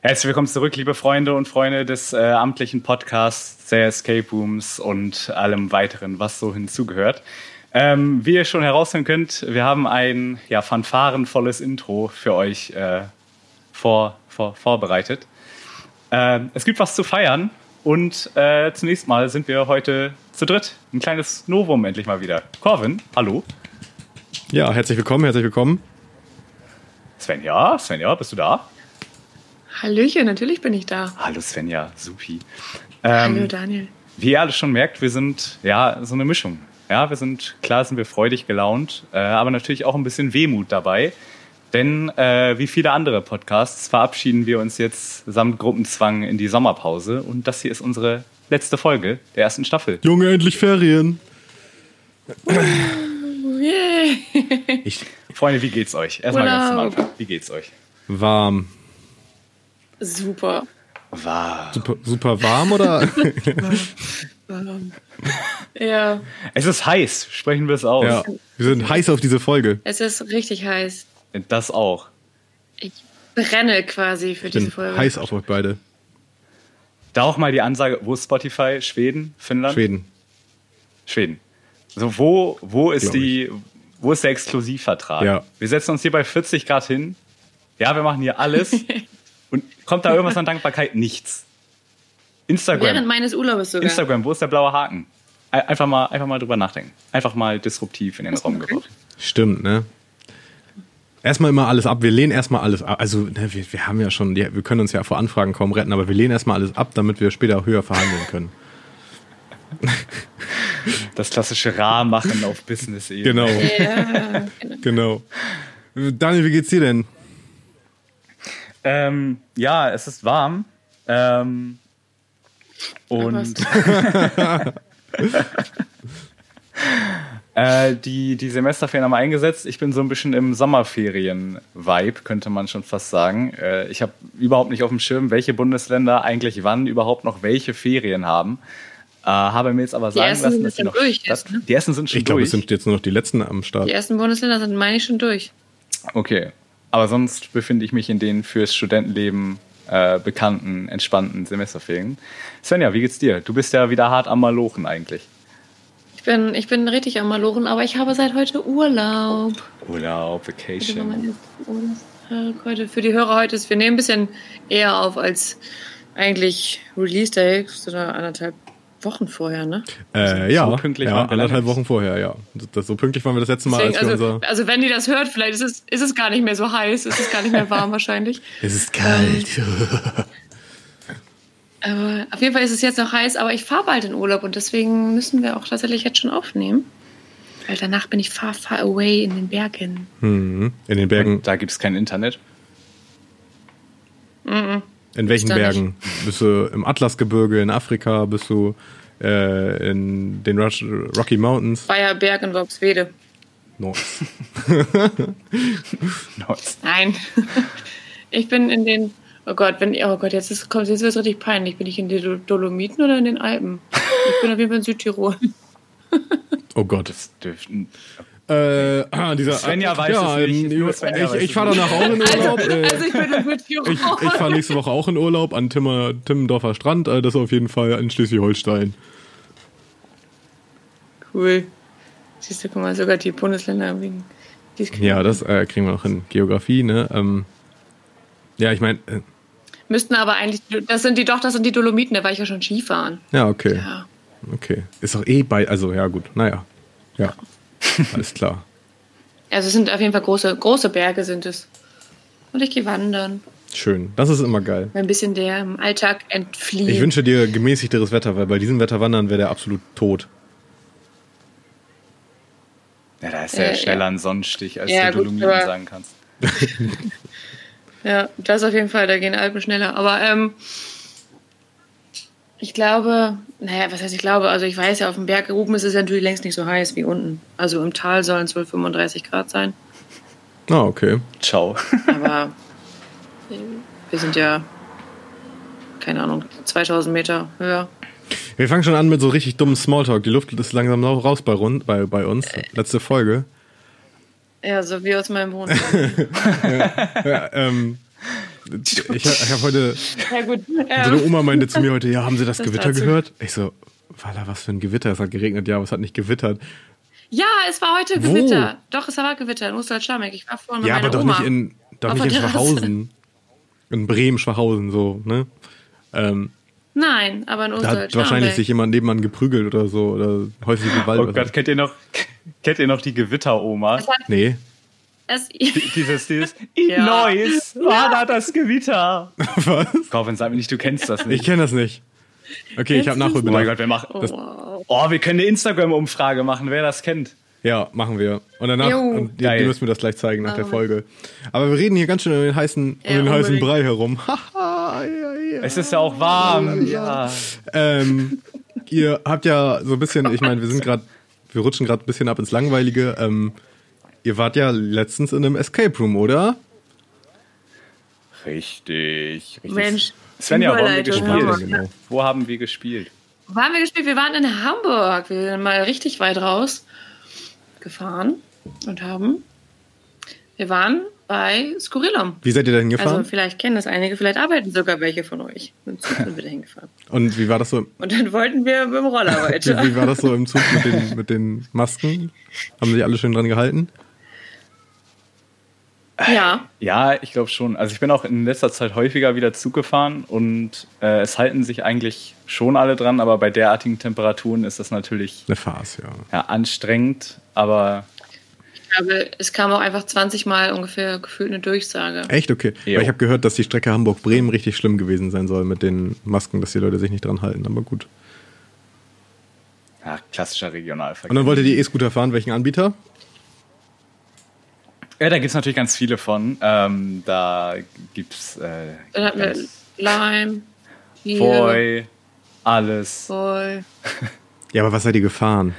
Herzlich willkommen zurück, liebe Freunde und Freunde des äh, amtlichen Podcasts, der Escape Rooms und allem weiteren, was so hinzugehört. Ähm, wie ihr schon heraushören könnt, wir haben ein ja, fanfarenvolles Intro für euch äh, vor, vor, vorbereitet. Äh, es gibt was zu feiern und äh, zunächst mal sind wir heute zu dritt. Ein kleines Novum endlich mal wieder. Corvin, hallo. Ja, herzlich willkommen, herzlich willkommen. Svenja, Svenja, bist du da? Hallöchen, natürlich bin ich da. Hallo Svenja, supi. Ähm, Hallo Daniel. Wie ihr alle schon merkt, wir sind ja so eine Mischung. Ja, wir sind, klar sind wir freudig gelaunt, äh, aber natürlich auch ein bisschen Wehmut dabei. Denn äh, wie viele andere Podcasts verabschieden wir uns jetzt samt Gruppenzwang in die Sommerpause. Und das hier ist unsere letzte Folge der ersten Staffel. Junge, endlich Ferien. Oh, ich, Freunde, wie geht's euch? Erstmal ganz am Anfang. Wie geht's euch? Warm. Super. Warm. Super, super warm oder? warm. Ja. Es ist heiß, sprechen wir es aus. Ja, wir sind heiß auf diese Folge. Es ist richtig heiß. Das auch. Ich brenne quasi für ich diese bin Folge. Heiß auf euch beide. Da auch mal die Ansage, wo ist Spotify? Schweden? Finnland? Schweden. Schweden. So, wo, wo ist die, wo ist der Exklusivvertrag? Ja. Wir setzen uns hier bei 40 Grad hin. Ja, wir machen hier alles. Und kommt da irgendwas an Dankbarkeit? Nichts. Instagram. Während meines Urlaubes sogar. Instagram, wo ist der blaue Haken? Einfach mal, einfach mal drüber nachdenken. Einfach mal disruptiv in den Raum gebracht. Stimmt, ne? Erstmal immer alles ab. Wir lehnen erstmal alles ab. Also, ne, wir, wir haben ja schon, wir können uns ja vor Anfragen kaum retten, aber wir lehnen erstmal alles ab, damit wir später höher verhandeln können. Das klassische Rar-Machen auf Business-Ebene. Genau. Ja, genau. Daniel, wie geht's dir denn? Ähm, ja, es ist warm. Ähm, und äh, die, die Semesterferien haben eingesetzt. Ich bin so ein bisschen im Sommerferien-Vibe, könnte man schon fast sagen. Äh, ich habe überhaupt nicht auf dem Schirm, welche Bundesländer eigentlich wann überhaupt noch welche Ferien haben. Äh, habe mir jetzt aber sagen ersten lassen, dass sind die noch durch das, jetzt, ne? Die ersten sind schon Ich glaube, es durch. sind jetzt nur noch die letzten am Start. Die ersten Bundesländer sind, meine ich, schon durch. Okay. Aber sonst befinde ich mich in den fürs Studentenleben äh, bekannten, entspannten Semesterferien. Svenja, wie geht's dir? Du bist ja wieder hart am Malochen eigentlich. Ich bin, ich bin richtig am Malochen, aber ich habe seit heute Urlaub. Urlaub, war Vacation. Urlaubstag. Heute für die Hörer heute ist, wir nehmen ein bisschen eher auf als eigentlich Release Day, so anderthalb Wochen vorher, ne? Äh, ja, So pünktlich ja anderthalb Wochen vorher, ja. Das, so pünktlich waren wir das letzte Mal, Deswegen, als wir also, unser... also wenn die das hört, vielleicht ist es, ist es gar nicht mehr so heiß, ist es gar nicht mehr warm wahrscheinlich. Es ist kalt. Aber auf jeden Fall ist es jetzt noch heiß, aber ich fahre bald in Urlaub und deswegen müssen wir auch tatsächlich jetzt schon aufnehmen. Weil danach bin ich far, far away in den Bergen. Mhm. In den Bergen. Und da gibt es kein Internet. Mhm. In welchen da nicht. Bergen? Bist du im Atlasgebirge in Afrika? Bist du äh, in den Rush- Rocky Mountains? Bayerberg in Worpswede. No. Nice. Nein. Ich bin in den. Oh Gott, wenn oh Gott, jetzt ist, kommt jetzt wird richtig peinlich. Bin ich in den Do- Dolomiten oder in den Alpen? Ich bin auf jeden Fall in Südtirol. Oh Gott. Das dürften. Äh, ah, dieser, Svenja weiß ja, es nicht. ähm, Nur Svenja ich ich es fahre danach auch in Urlaub. Also, also ich bin in Südtirol. ich ich fahre nächste Woche auch in Urlaub an Timmer, Timmendorfer Strand. Äh, das auf jeden Fall in Schleswig-Holstein. Cool. Siehst du, guck mal, sogar die Bundesländer wegen. die es Ja, das äh, kriegen wir noch in Geografie. Ne? Ähm, ja, ich meine, äh, Müssten aber eigentlich. Das sind die doch, das sind die Dolomiten, da war ich ja schon Skifahren. ja, okay. Ja. Okay. Ist doch eh bei, also ja, gut. Naja. Ja. Alles klar. Also es sind auf jeden Fall große, große Berge sind es. Und ich gehe wandern. Schön. Das ist immer geil. Ein bisschen dem Alltag entfliehen. Ich wünsche dir gemäßigteres Wetter, weil bei diesem Wetter wandern wäre der absolut tot. Ja, da ist ja Äh, schneller ja. ein Sonnenstich, als Ja, du Dolomiten sagen kannst. Ja, das auf jeden Fall, da gehen Alpen schneller. Aber ähm, ich glaube, naja, was heißt ich glaube, also ich weiß ja, auf dem Berg oben ist es ja natürlich längst nicht so heiß wie unten. Also im Tal sollen es wohl 35 Grad sein. Ah, okay. Ciao. Aber Wir sind ja, keine Ahnung, 2000 Meter höher. Wir fangen schon an mit so richtig dummen Smalltalk. Die Luft ist langsam noch raus bei, rund, bei, bei uns. Letzte Folge. Ja, so wie aus meinem Wohnzimmer. Ja, ähm, ich ich habe heute, ja, gut. so eine Ähm, Oma meinte zu mir heute, ja, haben Sie das, Das Gewitter gehört? Ich so, war da was für ein Gewitter? Es hat geregnet, ja, aber es hat nicht gewittert. ja, es war heute Wo? Gewitter. Doch, es war Gewitter in Osterschlamek. Ich war vorhin mit Ja, meiner aber doch Oma. nicht in, doch nicht in. Schwachhausen. In Bremen, Schwachhausen, so, ne? Ähm, Nein, aber in da hat wahrscheinlich sich jemand nebenmann geprügelt oder so, oder häusliche Gewalt. Oh Gott, so. kennt ihr noch, kennt ihr noch die Gewitteroma? Nee. es, Dieses, dieses, Ja. Neues, war da das Gewitter. Was? Corvin, sag mir nicht, du kennst das nicht. Ich kenne das nicht. Okay, ich habe du's oh mein Nachholbedarf. Gott, wir machen, oh, wow. oh, wir können eine Instagram-Umfrage machen, wer das kennt. Ja, machen wir. Und danach, Jo. und die, Geil. die müssen wir das gleich zeigen nach der Machen Folge. Aber wir reden hier ganz schön um den heißen, um Ja, den heißen. Brei herum. Haha, ja, ja. Es ist ja auch warm. Ja. Ähm, ihr habt ja so ein bisschen, ich meine, wir sind gerade, wir rutschen gerade ein bisschen ab ins Langweilige. Ähm, ihr wart ja letztens in einem Escape Room, oder? Richtig, richtig. Mensch, Svenja, wo haben wir gespielt? Genau. Wo haben wir gespielt? Wo haben wir gespielt? Wir waren in Hamburg. Wir sind mal richtig weit raus gefahren und haben. Wir waren bei Skurrilum. Wie seid ihr da hingefahren? Also vielleicht kennen das einige, vielleicht arbeiten sogar welche von euch. Mit dem Zug sind wir da hingefahren. Und wie war das so? Und dann wollten wir mit dem Roller Wie, weiter. wie war das so im Zug mit den, mit den Masken? Haben sich alle schön dran gehalten? Ja, Ja, ich glaube schon. Also ich bin auch in letzter Zeit häufiger wieder Zug gefahren und äh, es halten sich eigentlich schon alle dran, aber bei derartigen Temperaturen ist das natürlich Eine Farce, ja. ja, anstrengend, aber ich glaube, es kam auch einfach 20 Mal ungefähr gefühlt eine Durchsage. Echt? Okay. Jo. Weil ich habe gehört, dass die Strecke Hamburg-Bremen richtig schlimm gewesen sein soll mit den Masken, dass die Leute sich nicht dran halten. Aber gut. ja, klassischer Regionalverkehr. Und dann wolltet ihr E-Scooter fahren. Welchen Anbieter? Ja, da gibt es natürlich ganz viele von. Ähm, da gibt es äh, Dann hatten wir Lime, Boy, alles. Boy. Ja, aber was seid ihr gefahren?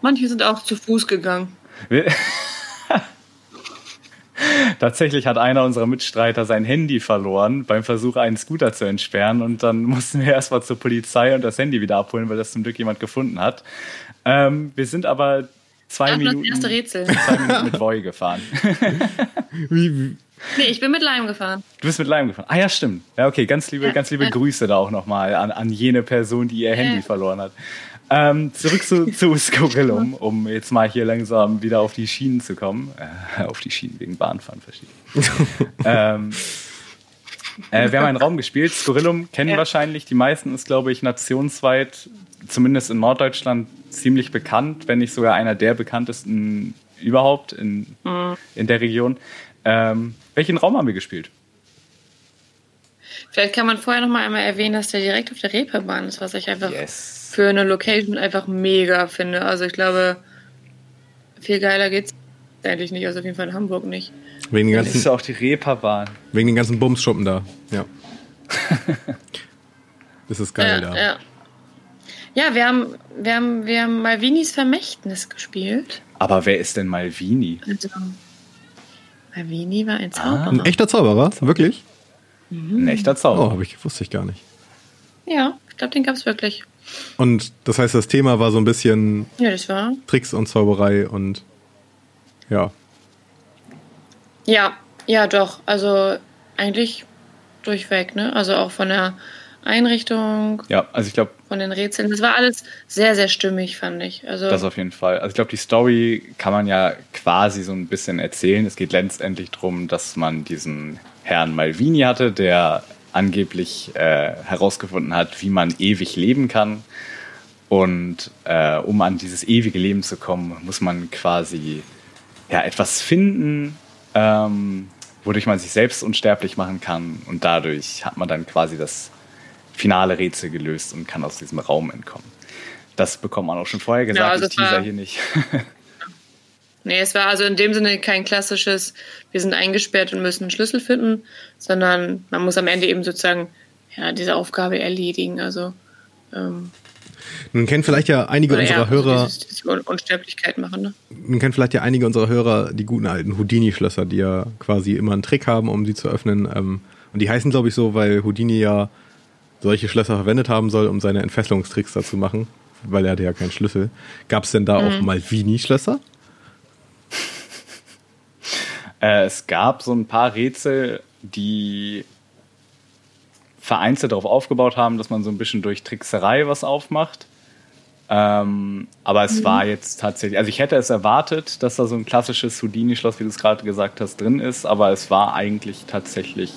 Manche sind auch zu Fuß gegangen. Tatsächlich hat einer unserer Mitstreiter sein Handy verloren beim Versuch, einen Scooter zu entsperren. Und dann mussten wir erstmal zur Polizei und das Handy wieder abholen, weil das zum Glück jemand gefunden hat. Ähm, wir sind aber zwei das Minuten, erste Rätsel. zwei Minuten mit Voy gefahren. Wie, wie, Nee, ich bin mit Lime gefahren. Du bist mit Lime gefahren. Ah ja, stimmt. Ja, okay, ganz liebe, Ja, ganz liebe ja. Grüße da auch nochmal an, an jene Person, die ihr Handy verloren hat. Ähm, zurück zu, zu Skorillum, um jetzt mal hier langsam wieder auf die Schienen zu kommen. Äh, auf die Schienen wegen Bahnfahren, verstehe ich. ähm, äh, wir haben einen Raum gespielt. Skorillum kennen Ja. wahrscheinlich die meisten, ist glaube ich nationsweit, zumindest in Norddeutschland, ziemlich bekannt, wenn nicht sogar einer der bekanntesten überhaupt in, Mhm. in der Region. Ähm, welchen Raum haben wir gespielt? Vielleicht kann man vorher noch mal einmal erwähnen, dass der direkt auf der Reeperbahn ist, was ich einfach Yes. Für eine Location einfach mega finde. Also ich glaube, viel geiler geht's eigentlich nicht. Also auf jeden Fall in Hamburg nicht. wegen, den Das ist ganzen, auch die Reeperbahn. wegen den ganzen Bumsschuppen da. Ja. Das ist geil ja, da. ja. ja, wir haben, wir haben, wir haben Malvinis Vermächtnis gespielt. Aber wer ist denn Malvini? Also, Malvini war ein Ah. Zauberer. Ein echter Zauberer? Wirklich? Ein echter Oh, Zauber. habe ich, wusste ich gar nicht. Ja, ich glaube, den gab's wirklich. Und das heißt, das Thema war so ein bisschen Ja, das war. Tricks und Zauberei und ja. Ja, ja, doch. Also eigentlich durchweg, ne? Also auch von der Einrichtung, Ja, also ich glaube, von den Rätseln. Das war alles sehr, sehr stimmig, fand ich. Also das auf jeden Fall. Also ich glaube, die Story kann man ja quasi so ein bisschen erzählen. Es geht letztendlich darum, dass man diesen Herrn Malvini hatte, der angeblich äh, herausgefunden hat, wie man ewig leben kann. Und äh, um an dieses ewige Leben zu kommen, muss man quasi ja, etwas finden, ähm, wodurch man sich selbst unsterblich machen kann. Und dadurch hat man dann quasi das finale Rätsel gelöst und kann aus diesem Raum entkommen. Das bekommt man auch schon vorher gesagt. also ich teaser hier nicht. Nee, es war also in dem Sinne kein klassisches, wir sind eingesperrt und müssen einen Schlüssel finden, sondern man muss am Ende eben sozusagen ja, diese Aufgabe erledigen. Also ähm, Nun kennen vielleicht ja einige unserer ja, Hörer, also dieses, diese Un Unsterblichkeit machen. Ne? nun kennen vielleicht ja einige unserer Hörer die guten alten Houdini-Schlösser, die ja quasi immer einen Trick haben, um sie zu öffnen. Ähm, Und die heißen, glaube ich, so, weil Houdini ja solche Schlösser verwendet haben soll, um seine Entfesselungstricks dazu machen, weil er hatte ja keinen Schlüssel. Gab es denn da auch Malvini-Schlösser? Äh, es gab so ein paar Rätsel, die vereinzelt darauf aufgebaut haben, dass man so ein bisschen durch Trickserei was aufmacht. Ähm, aber es war jetzt tatsächlich, also ich hätte es erwartet, dass da so ein klassisches Houdini-Schloss, wie du es gerade gesagt hast, drin ist, aber es war eigentlich tatsächlich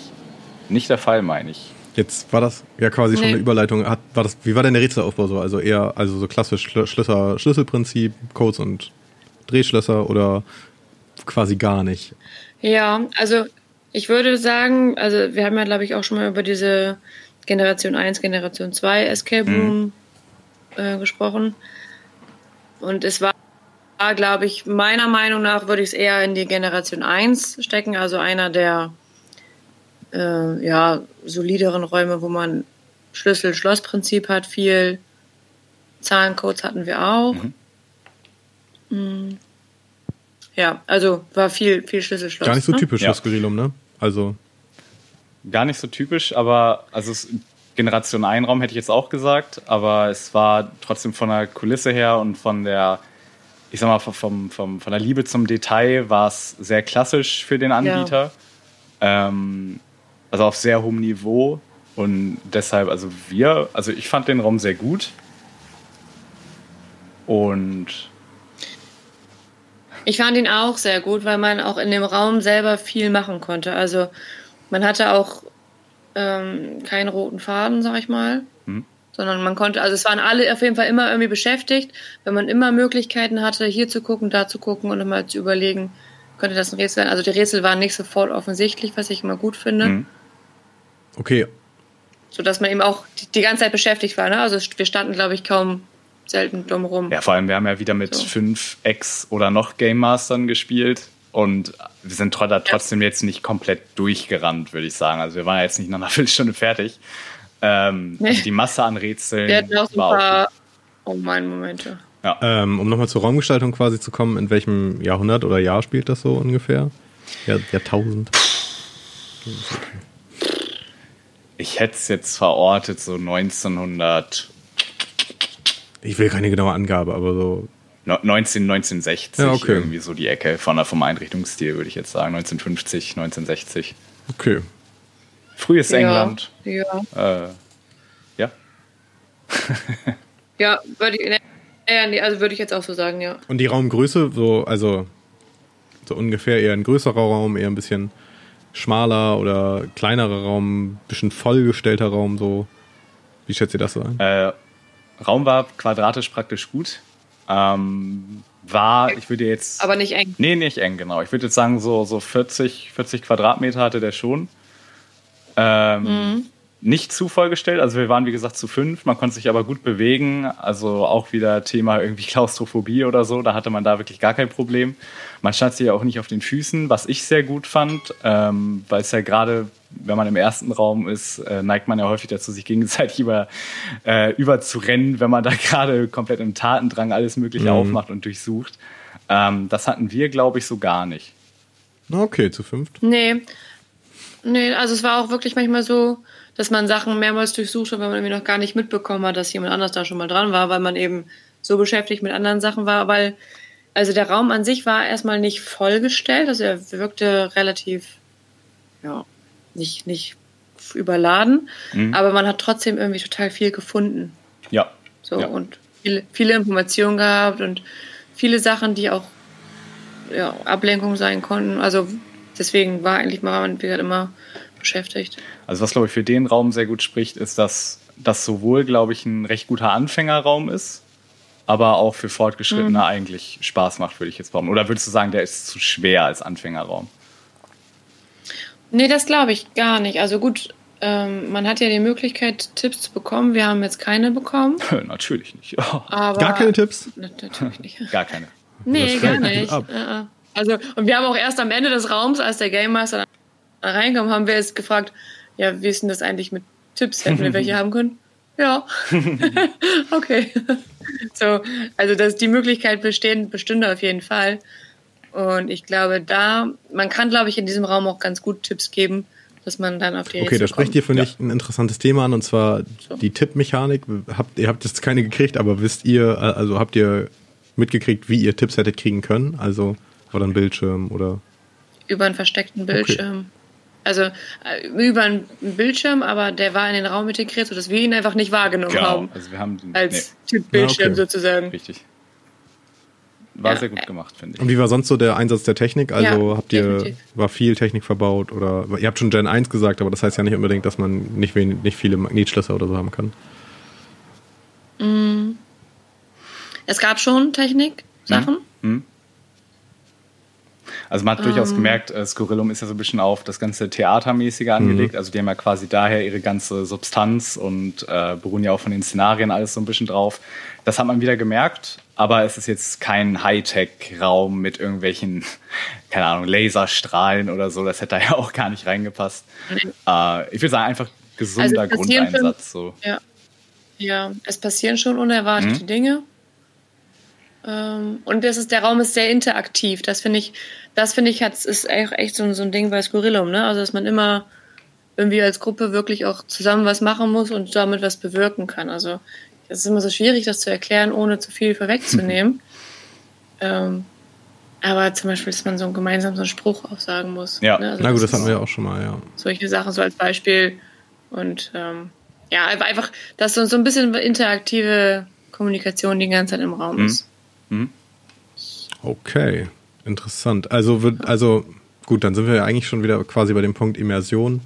nicht der Fall, meine ich. Jetzt war das ja quasi schon Nee. eine Überleitung. Hat, war das, wie war denn der Rätselaufbau so? Also eher, also so klassisch Schlösser, Schlüsselprinzip, Codes und Drehschlösser oder quasi gar nicht? Ja, also ich würde sagen, also wir haben ja, glaube ich, auch schon mal über diese Generation 1, Generation 2 Escape Room äh, gesprochen. Und es war, glaube ich, meiner Meinung nach würde ich es eher in die Generation 1 stecken, also einer der äh, ja, solideren Räume, wo man Schlüssel-Schloss-Prinzip hat, viel Zahlencodes hatten wir auch. Mm. Ja, also war viel, viel Schlüssel-Schloss. Gar nicht so ne? typisch Ja. das Skurrilum, ne? Also, Gar nicht so typisch, aber also es, Generation Einraum hätte ich jetzt auch gesagt, aber es war trotzdem von der Kulisse her und von der, ich sag mal, vom, vom, von der Liebe zum Detail war es sehr klassisch für den Anbieter. Ähm, also auf sehr hohem Niveau. Und deshalb, also wir, also ich fand den Raum sehr gut. Und Ich fand ihn auch sehr gut, weil man auch in dem Raum selber viel machen konnte. Also man hatte auch ähm, keinen roten Faden, sag ich mal. Mhm. Sondern man konnte, also es waren alle auf jeden Fall immer irgendwie beschäftigt, wenn man immer Möglichkeiten hatte, hier zu gucken, da zu gucken und immer zu überlegen, könnte das ein Rätsel sein. Also die Rätsel waren nicht sofort offensichtlich, was ich immer gut finde. Mhm. okay, Sodass man eben auch die, die ganze Zeit beschäftigt war. Ne? Also wir standen, glaube ich, kaum selten dumm rum. Ja, vor allem, wir haben ja wieder mit So. fünf Ex- oder noch Game Mastern gespielt und wir sind da trotzdem jetzt nicht komplett durchgerannt, würde ich sagen. Also wir waren ja jetzt nicht nach einer Viertelstunde fertig. Ähm, Nee. also die Masse an Rätseln Wir hatten auch so ein paar, oh mein Momente. Ja. ähm, um nochmal zur Raumgestaltung quasi zu kommen, in welchem Jahrhundert oder Jahr spielt das so ungefähr? Jahr, Jahrtausend. Ich hätte es jetzt verortet, so 1900, Ich will keine genaue Angabe, aber so. no- 19, 1960, Ja, okay. irgendwie so die Ecke von der, vom Einrichtungsstil, würde ich jetzt sagen. 1950, 1960. Okay. Frühes Ja, England. Ja. Äh, ja. Ja, würde ich, nee, also würde ich jetzt auch so sagen, ja. Und die Raumgröße, so, also so ungefähr eher ein größerer Raum, eher ein bisschen schmaler oder kleinerer Raum, bisschen vollgestellter Raum, so. Wie schätzt ihr das so ein? Äh, Raum war quadratisch praktisch gut. Ähm, war, ich würde jetzt. Aber nicht eng. Nee, nicht eng, genau. Ich würde jetzt sagen, so, so 40, 40 Quadratmeter hatte der schon. Ähm, Nicht zu vollgestellt, also wir waren wie gesagt zu fünf, man konnte sich aber gut bewegen, also auch wieder Thema irgendwie Klaustrophobie oder so, da hatte man da wirklich gar kein Problem. Man stand sich ja auch nicht auf den Füßen, was ich sehr gut fand, ähm, weil es ja gerade, wenn man im ersten Raum ist, äh, neigt man ja häufig dazu, sich gegenseitig über, äh, überzurennen, wenn man da gerade komplett im Tatendrang alles Mögliche Mhm. aufmacht und durchsucht. Ähm, das hatten wir, glaube ich, so gar nicht. Na, Okay, zu fünft. Nee. Nee, also es war auch wirklich manchmal so, dass man Sachen mehrmals durchsucht hat, weil man irgendwie noch gar nicht mitbekommen hat, dass jemand anders da schon mal dran war, weil man eben so beschäftigt mit anderen Sachen war. Weil, also der Raum an sich war erstmal nicht vollgestellt, also er wirkte relativ, ja, nicht, nicht überladen, Mhm. aber man hat trotzdem irgendwie total viel gefunden. Ja. So ja. und viele, viele Informationen gehabt und viele Sachen, die auch ja, Ablenkung sein konnten. Also deswegen war eigentlich mal wie gesagt, immer beschäftigt. Also was, glaube ich, für den Raum sehr gut spricht, ist, dass das sowohl, glaube ich, ein recht guter Anfängerraum ist, aber auch für Fortgeschrittene eigentlich Spaß macht, würde ich jetzt behaupten. Oder würdest du sagen, der ist zu schwer als Anfängerraum? Nee, das glaube ich gar nicht. Also gut, ähm, man hat ja die Möglichkeit, Tipps zu bekommen. Wir haben jetzt keine bekommen. Natürlich nicht. Aber Gar keine Tipps? Na- Natürlich nicht. Gar keine. Nee, gar nicht. ab. Äh, äh. Also, und wir haben auch erst am Ende des Raums, als der Game Master da reinkam, haben wir jetzt gefragt, ja, wie ist denn das eigentlich mit Tipps? Hätten wir welche haben können? Ja. okay. so, also dass die Möglichkeit bestehen, bestünde auf jeden Fall. Und ich glaube, da, man kann, glaube ich, in diesem Raum auch ganz gut Tipps geben, dass man dann auf die Okay, da sprecht ihr, finde ich, ein interessantes Thema an, und zwar So. die Tippmechanik. Habt, ihr habt jetzt keine gekriegt, aber wisst ihr, also habt ihr mitgekriegt, wie ihr Tipps hättet kriegen können? Also, oder ein Bildschirm oder. über einen versteckten Bildschirm. Also äh, über einen Bildschirm, aber der war in den Raum integriert, sodass wir ihn einfach nicht wahrgenommen Genau. haben. Also wir haben den, Als Typ Bildschirm okay. sozusagen. nee, richtig. War Ja. sehr gut gemacht, finde ich. Und wie war sonst so der Einsatz der Technik? Also Ja, habt ihr, definitiv. war viel Technik verbaut oder, ihr habt schon Gen 1 gesagt, aber das heißt ja nicht unbedingt, dass man nicht, wen, nicht viele Magnetschlösser oder so haben kann. Es gab schon Technik-Sachen. Hm? Also man hat durchaus Ähm. gemerkt, äh, Scorillum ist ja so ein bisschen auf das ganze Theatermäßige angelegt. Also die haben ja quasi daher ihre ganze Substanz und äh, beruhen ja auch von den Szenarien alles so ein bisschen drauf. Das hat man wieder gemerkt, aber es ist jetzt kein Hightech-Raum mit irgendwelchen, keine Ahnung, Laserstrahlen oder so. Das hätte da ja auch gar nicht reingepasst. Äh, ich würde sagen, einfach gesunder Also Grundeinsatz. So. Ja. Ja, es passieren schon unerwartete Mhm. Dinge. Ähm, und das ist, der Raum ist sehr interaktiv. Das finde ich, das finde ich, hat's, ist echt, echt so, ein- so ein Ding bei Scorillum, ne? Also, dass man immer irgendwie als Gruppe wirklich auch zusammen was machen muss und damit was bewirken kann. Also, es ist immer so schwierig, das zu erklären, ohne zu viel vorwegzunehmen. ähm, aber zum Beispiel, dass man so gemeinsam so einen Spruch auch sagen muss. Ja. ne? Also Na gut, das hatten wir ja auch schon mal, ja. solche Sachen so als Beispiel. Und ähm, ja, einfach- einfach, dass so, so ein bisschen interaktive Kommunikation die ganze Zeit im Raum Mhm. ist. Okay, interessant. Also, wird, also gut, dann sind wir ja eigentlich schon wieder quasi bei dem Punkt Immersion.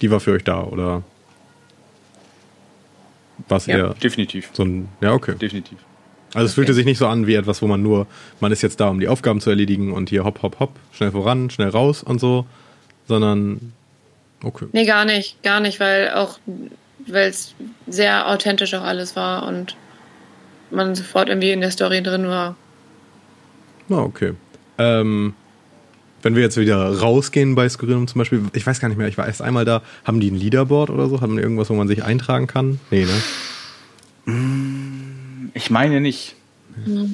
Die war für euch da, oder? Was Ja. eher Definitiv. so ein. Ja, okay. Definitiv. Also es fühlte sich nicht so an wie etwas, wo man nur, man ist jetzt da, um die Aufgaben zu erledigen und hier hopp, hopp, hopp, schnell voran, schnell raus und so, sondern okay. Nee, gar nicht, gar nicht, weil auch, weil es sehr authentisch auch alles war und man sofort irgendwie in der Story drin war. Na, okay. Ähm, wenn wir jetzt wieder rausgehen bei Skyrim zum Beispiel, ich weiß gar nicht mehr, ich war erst einmal da, haben die ein Leaderboard oder so? Haben die irgendwas, wo man sich eintragen kann? Nee, ne? Ich meine nicht.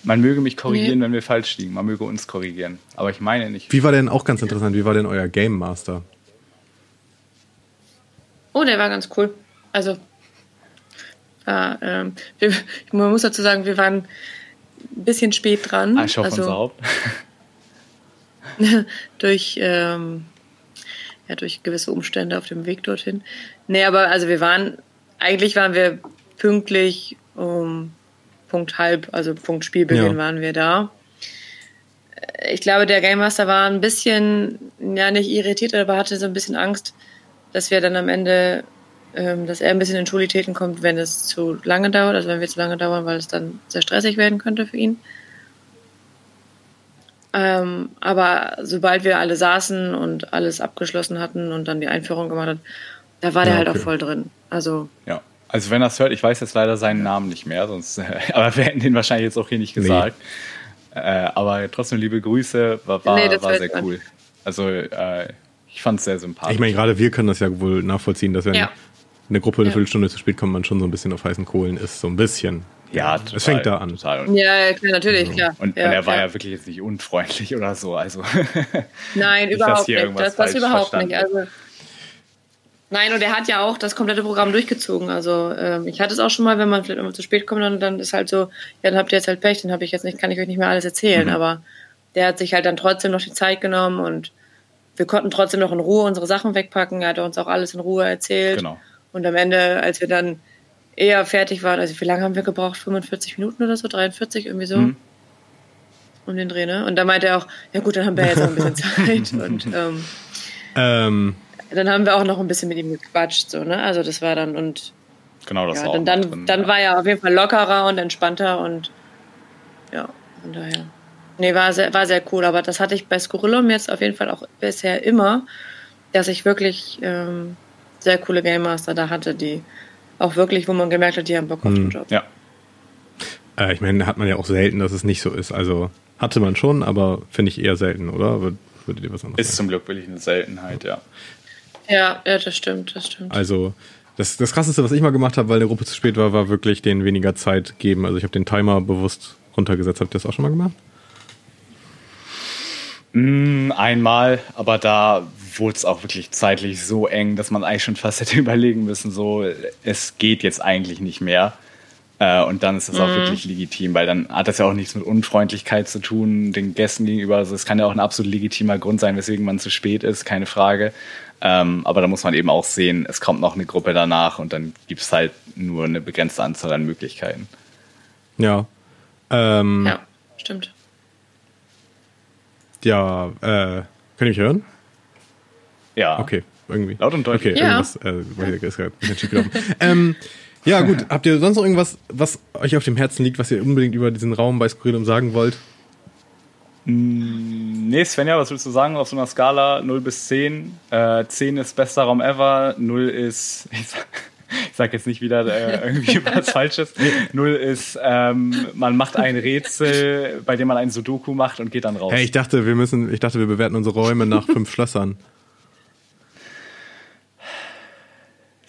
Man möge mich korrigieren, Nee. wenn wir falsch liegen. Man möge uns korrigieren. Aber ich meine nicht. Wie war denn, auch ganz interessant, wie war denn euer Game Master? Oh, der war ganz cool. Also, war, ähm, wir, man muss dazu sagen, wir waren ein bisschen spät dran. Ah, also, durch, ähm, ja, durch gewisse Umstände auf dem Weg dorthin. Nee, aber also wir waren, eigentlich waren wir pünktlich um Punkt halb, also Punkt Spielbeginn Ja. waren wir da. Ich glaube, der Game Master war ein bisschen, ja, nicht irritiert, aber hatte so ein bisschen Angst, dass wir dann am Ende, dass er ein bisschen in Schulitäten kommt, wenn es zu lange dauert, also wenn wir zu lange dauern, weil es dann sehr stressig werden könnte für ihn. Ähm, aber sobald wir alle saßen und alles abgeschlossen hatten und dann die Einführung gemacht hat, da war der Ja, halt okay. auch voll drin. Also, Ja. Also wenn er es hört, ich weiß jetzt leider seinen Namen nicht mehr, sonst, aber wir hätten den wahrscheinlich jetzt auch hier nicht Nee. gesagt. Äh, aber trotzdem liebe Grüße, war, war, Nee, das war sehr man. cool. Also äh, ich fand es sehr sympathisch. Ich meine, gerade wir können das ja wohl nachvollziehen, dass wenn Ja. Eine Gruppe eine Ja. Viertelstunde zu spät kommt, man schon so ein bisschen auf heißen Kohlen ist, so ein bisschen. ja, Es fängt da an. Total. Ja, klar, natürlich, klar. und, ja, und er war ja wirklich jetzt nicht unfreundlich oder so. Also Nein, Nicht, überhaupt nicht. Das, das überhaupt verstanden nicht. Also, nein, und er hat ja auch das komplette Programm durchgezogen. Also ähm, ich hatte es auch schon mal, wenn man vielleicht immer zu spät kommt, dann, dann ist halt so, ja, dann habt ihr jetzt halt Pech, dann habe ich jetzt nicht, kann ich euch nicht mehr alles erzählen. Mhm. Aber der hat sich halt dann trotzdem noch die Zeit genommen und wir konnten trotzdem noch in Ruhe unsere Sachen wegpacken. Er hat uns auch alles in Ruhe erzählt. genau. Und am Ende, als wir dann eher fertig waren, also wie lange haben wir gebraucht? 45 Minuten oder so? 43, irgendwie so? Mhm. Um den Dreh, ne? Und da meinte er auch, ja gut, dann haben wir jetzt auch ein bisschen Zeit. Und ähm, Ähm, dann haben wir auch noch ein bisschen mit ihm gequatscht, so, ne? Also das war dann und Genau, das ja, war dann, auch dann, drin, dann ja. war er auf jeden Fall lockerer und entspannter und ja, von daher. Nee, war sehr, war sehr cool, aber das hatte ich bei Scorillum jetzt auf jeden Fall auch bisher immer, dass ich wirklich ähm, sehr coole Game Master da hatte, die auch wirklich, wo man gemerkt hat, die haben Bock auf den Job. Ja, äh, ich meine, hat man ja auch selten, dass es nicht so ist. Also hatte man schon, aber finde ich eher selten, oder? Würd, würdet ihr was anderes ist sagen? zum Glück wirklich eine Seltenheit, ja. Ja, ja, das stimmt, das stimmt. Also das, das krasseste, was ich mal gemacht habe, weil eine Gruppe zu spät war, war wirklich denen weniger Zeit geben. Also ich habe den Timer bewusst runtergesetzt. Habt ihr das auch schon mal gemacht? Mm, einmal, aber da wurde es auch wirklich zeitlich so eng, dass man eigentlich schon fast hätte überlegen müssen, so, es geht jetzt eigentlich nicht mehr. Äh, und dann ist das auch wirklich legitim, weil dann hat das ja auch nichts mit Unfreundlichkeit zu tun, den Gästen gegenüber. Also es kann ja auch ein absolut legitimer Grund sein, weswegen man zu spät ist, keine Frage. Ähm, aber da muss man eben auch sehen, es kommt noch eine Gruppe danach und dann gibt es halt nur eine begrenzte Anzahl an Möglichkeiten. Ja. Ähm, Ja, stimmt. ja, äh, könnt ihr mich hören? Ja. Okay, irgendwie. Laut und deutlich. Okay, Ja. irgendwas äh, ist gerade ein bisschen schief gelaufen. ähm, ja, gut. Habt ihr sonst noch irgendwas, was euch auf dem Herzen liegt, was ihr unbedingt über diesen Raum bei Skurrilum sagen wollt? Nee, Svenja, was willst du sagen auf so einer Skala 0 bis 10? Äh, 10 ist bester Raum ever, 0 ist, ich sag, ich sag jetzt nicht wieder äh, irgendwie was Falsches, 0 ist, ähm, man macht ein Rätsel, bei dem man ein Sudoku macht und geht dann raus. Hey, ich dachte, wir müssen, ich dachte, wir bewerten unsere Räume nach fünf Schlössern.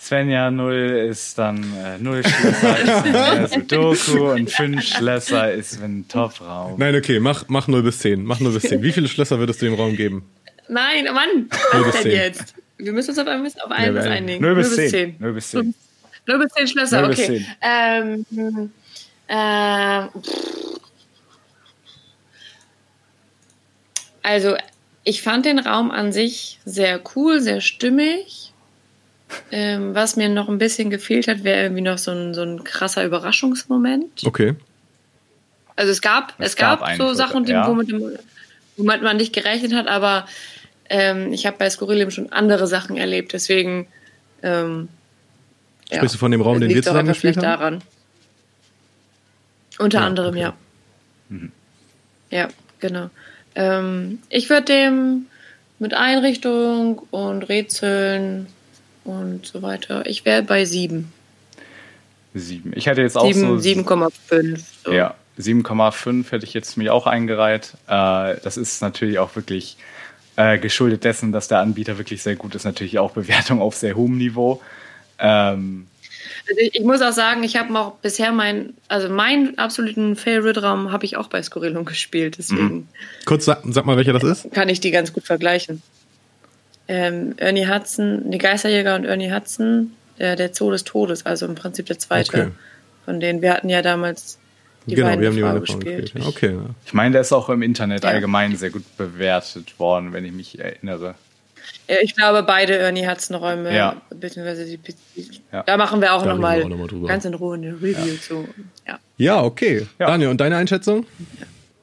Svenja, 0 ist dann äh, 0 Schlösser ist Sudoku und 5 Schlösser ist ein Top-Raum. Nein, okay, mach, mach 0 bis 10. Mach 0 bis 10. Wie viele Schlösser würdest du dem Raum geben? Nein, oh Mann, Null bis was denn zehn. jetzt? Wir müssen uns auf ein, auf ein Ja, einigen. 0 bis 10. 0 bis 10. 0 bis 10 Schlösser, Null bis okay. Ähm, ähm, also, ich fand den Raum an sich sehr cool, sehr stimmig. Ähm, was mir noch ein bisschen gefehlt hat, wäre irgendwie noch so ein, so ein krasser Überraschungsmoment. Okay. Also es gab, Es es, gab, gab so Sachen, die, ja. womit, womit man nicht gerechnet hat, aber ähm, ich habe bei Skurrilum schon andere Sachen erlebt, deswegen ähm, ja, Sprichst du von dem Raum, den wir zusammen gespielt haben? daran. Unter Ja, anderem, okay. ja. Ja, genau. Ähm, ich würde dem mit Einrichtung und Rätseln und so weiter, ich wäre bei 7. 7. Ich hätte jetzt auch so 7 7,5. So. Ja, 7,5 hätte ich jetzt mir auch eingereiht. Äh, das ist natürlich auch wirklich äh, geschuldet dessen, dass der Anbieter wirklich sehr gut ist. Natürlich auch Bewertung auf sehr hohem Niveau. Ähm, Also ich, muss auch sagen, ich habe auch bisher meinen, also meinen absoluten Favorite-Raum habe ich auch bei Skurrilum gespielt, deswegen Kurz, sag, sag mal, welcher das ist. kann ich die ganz gut vergleichen. Ähm, Ernie Hudson, die Geisterjäger und Ernie Hudson, der, der Zoo des Todes, also im Prinzip der zweite Okay. von denen. Wir hatten ja damals die genau, beiden wir haben die Frau beiden Frauen gespielt. Ja, okay. Ja. ich meine, der ist auch im Internet Ja. allgemein sehr gut bewertet worden, wenn ich mich erinnere. Ja, Ich glaube, beide Ernie Hudson-Räume, Ja. beziehungsweise die, die Ja. da machen wir auch nochmal noch mal ganz in Ruhe eine Review zu. Ja. ja, okay. Ja. Daniel, und deine Einschätzung?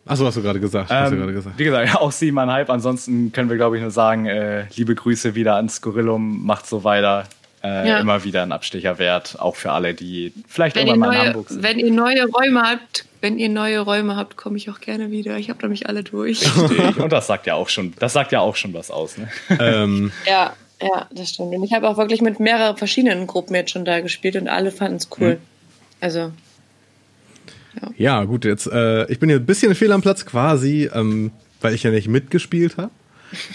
Achso, hast du gerade gesagt. Hast du Ähm, gerade gesagt. wie gesagt, auch siebeneinhalb. Ansonsten können wir, glaube ich, nur sagen, äh, liebe Grüße wieder an Skurrilum. Macht so weiter. Äh, Ja. Immer wieder ein Abstecher wert. Auch für alle, die vielleicht Wenn irgendwann mal in neue, Hamburg sind. wenn ihr neue Räume habt, wenn ihr neue Räume habt, komme ich auch gerne wieder. Ich habe nämlich alle durch. Und das sagt ja auch schon, das sagt ja auch schon was aus. Ne? ähm, ja, ja, das stimmt. Und ich habe auch wirklich mit mehreren verschiedenen Gruppen jetzt schon da gespielt und alle fanden es cool. Also, ja, gut, jetzt, äh, ich bin hier ein bisschen fehl am Platz quasi, ähm, weil ich ja nicht mitgespielt habe.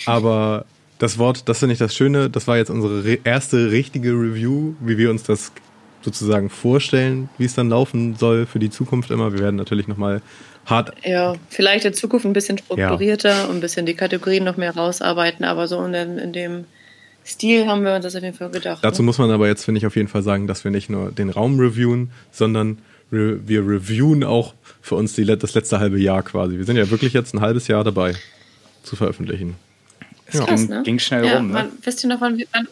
Aber das Wort, das finde ich das Schöne, das war jetzt unsere re erste richtige Review, wie wir uns das sozusagen vorstellen, wie es dann laufen soll für die Zukunft immer. Wir werden natürlich nochmal hart ja, vielleicht in Zukunft ein bisschen strukturierter und ein bisschen die Kategorien noch mehr rausarbeiten, aber so in dem, in dem Stil haben wir uns das auf jeden Fall gedacht. Dazu ne? muss man aber jetzt, finde ich, auf jeden Fall sagen, dass wir nicht nur den Raum reviewen, sondern re wir reviewen auch für uns die, das letzte halbe Jahr quasi. Wir sind ja wirklich jetzt ein halbes Jahr dabei zu veröffentlichen. Es Krass, ging, ne? ging schnell ja, rum. Ne? Wann, wisst ihr noch, wann, wann,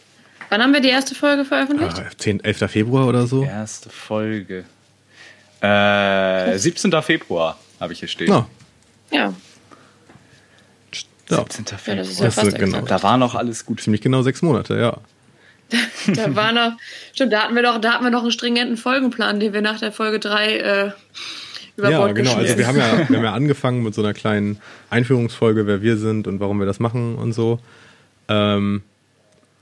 wann haben wir die erste Folge veröffentlicht? Ah, 10, 11. Februar oder so? Erste Folge. Äh, 17. Februar habe ich hier stehen. Ja. Ja, ja. 17. ja Februar. das ist ja Das ist genau. Da war noch alles gut. Ziemlich genau sechs Monate, ja. Da war noch, stimmt, da hatten wir doch, da hatten wir noch einen stringenten Folgenplan, den wir nach der Folge 3 äh, über Ja, Bord genau. Also wir haben ja, wir haben ja angefangen mit so einer kleinen Einführungsfolge, wer wir sind und warum wir das machen und so. Ähm,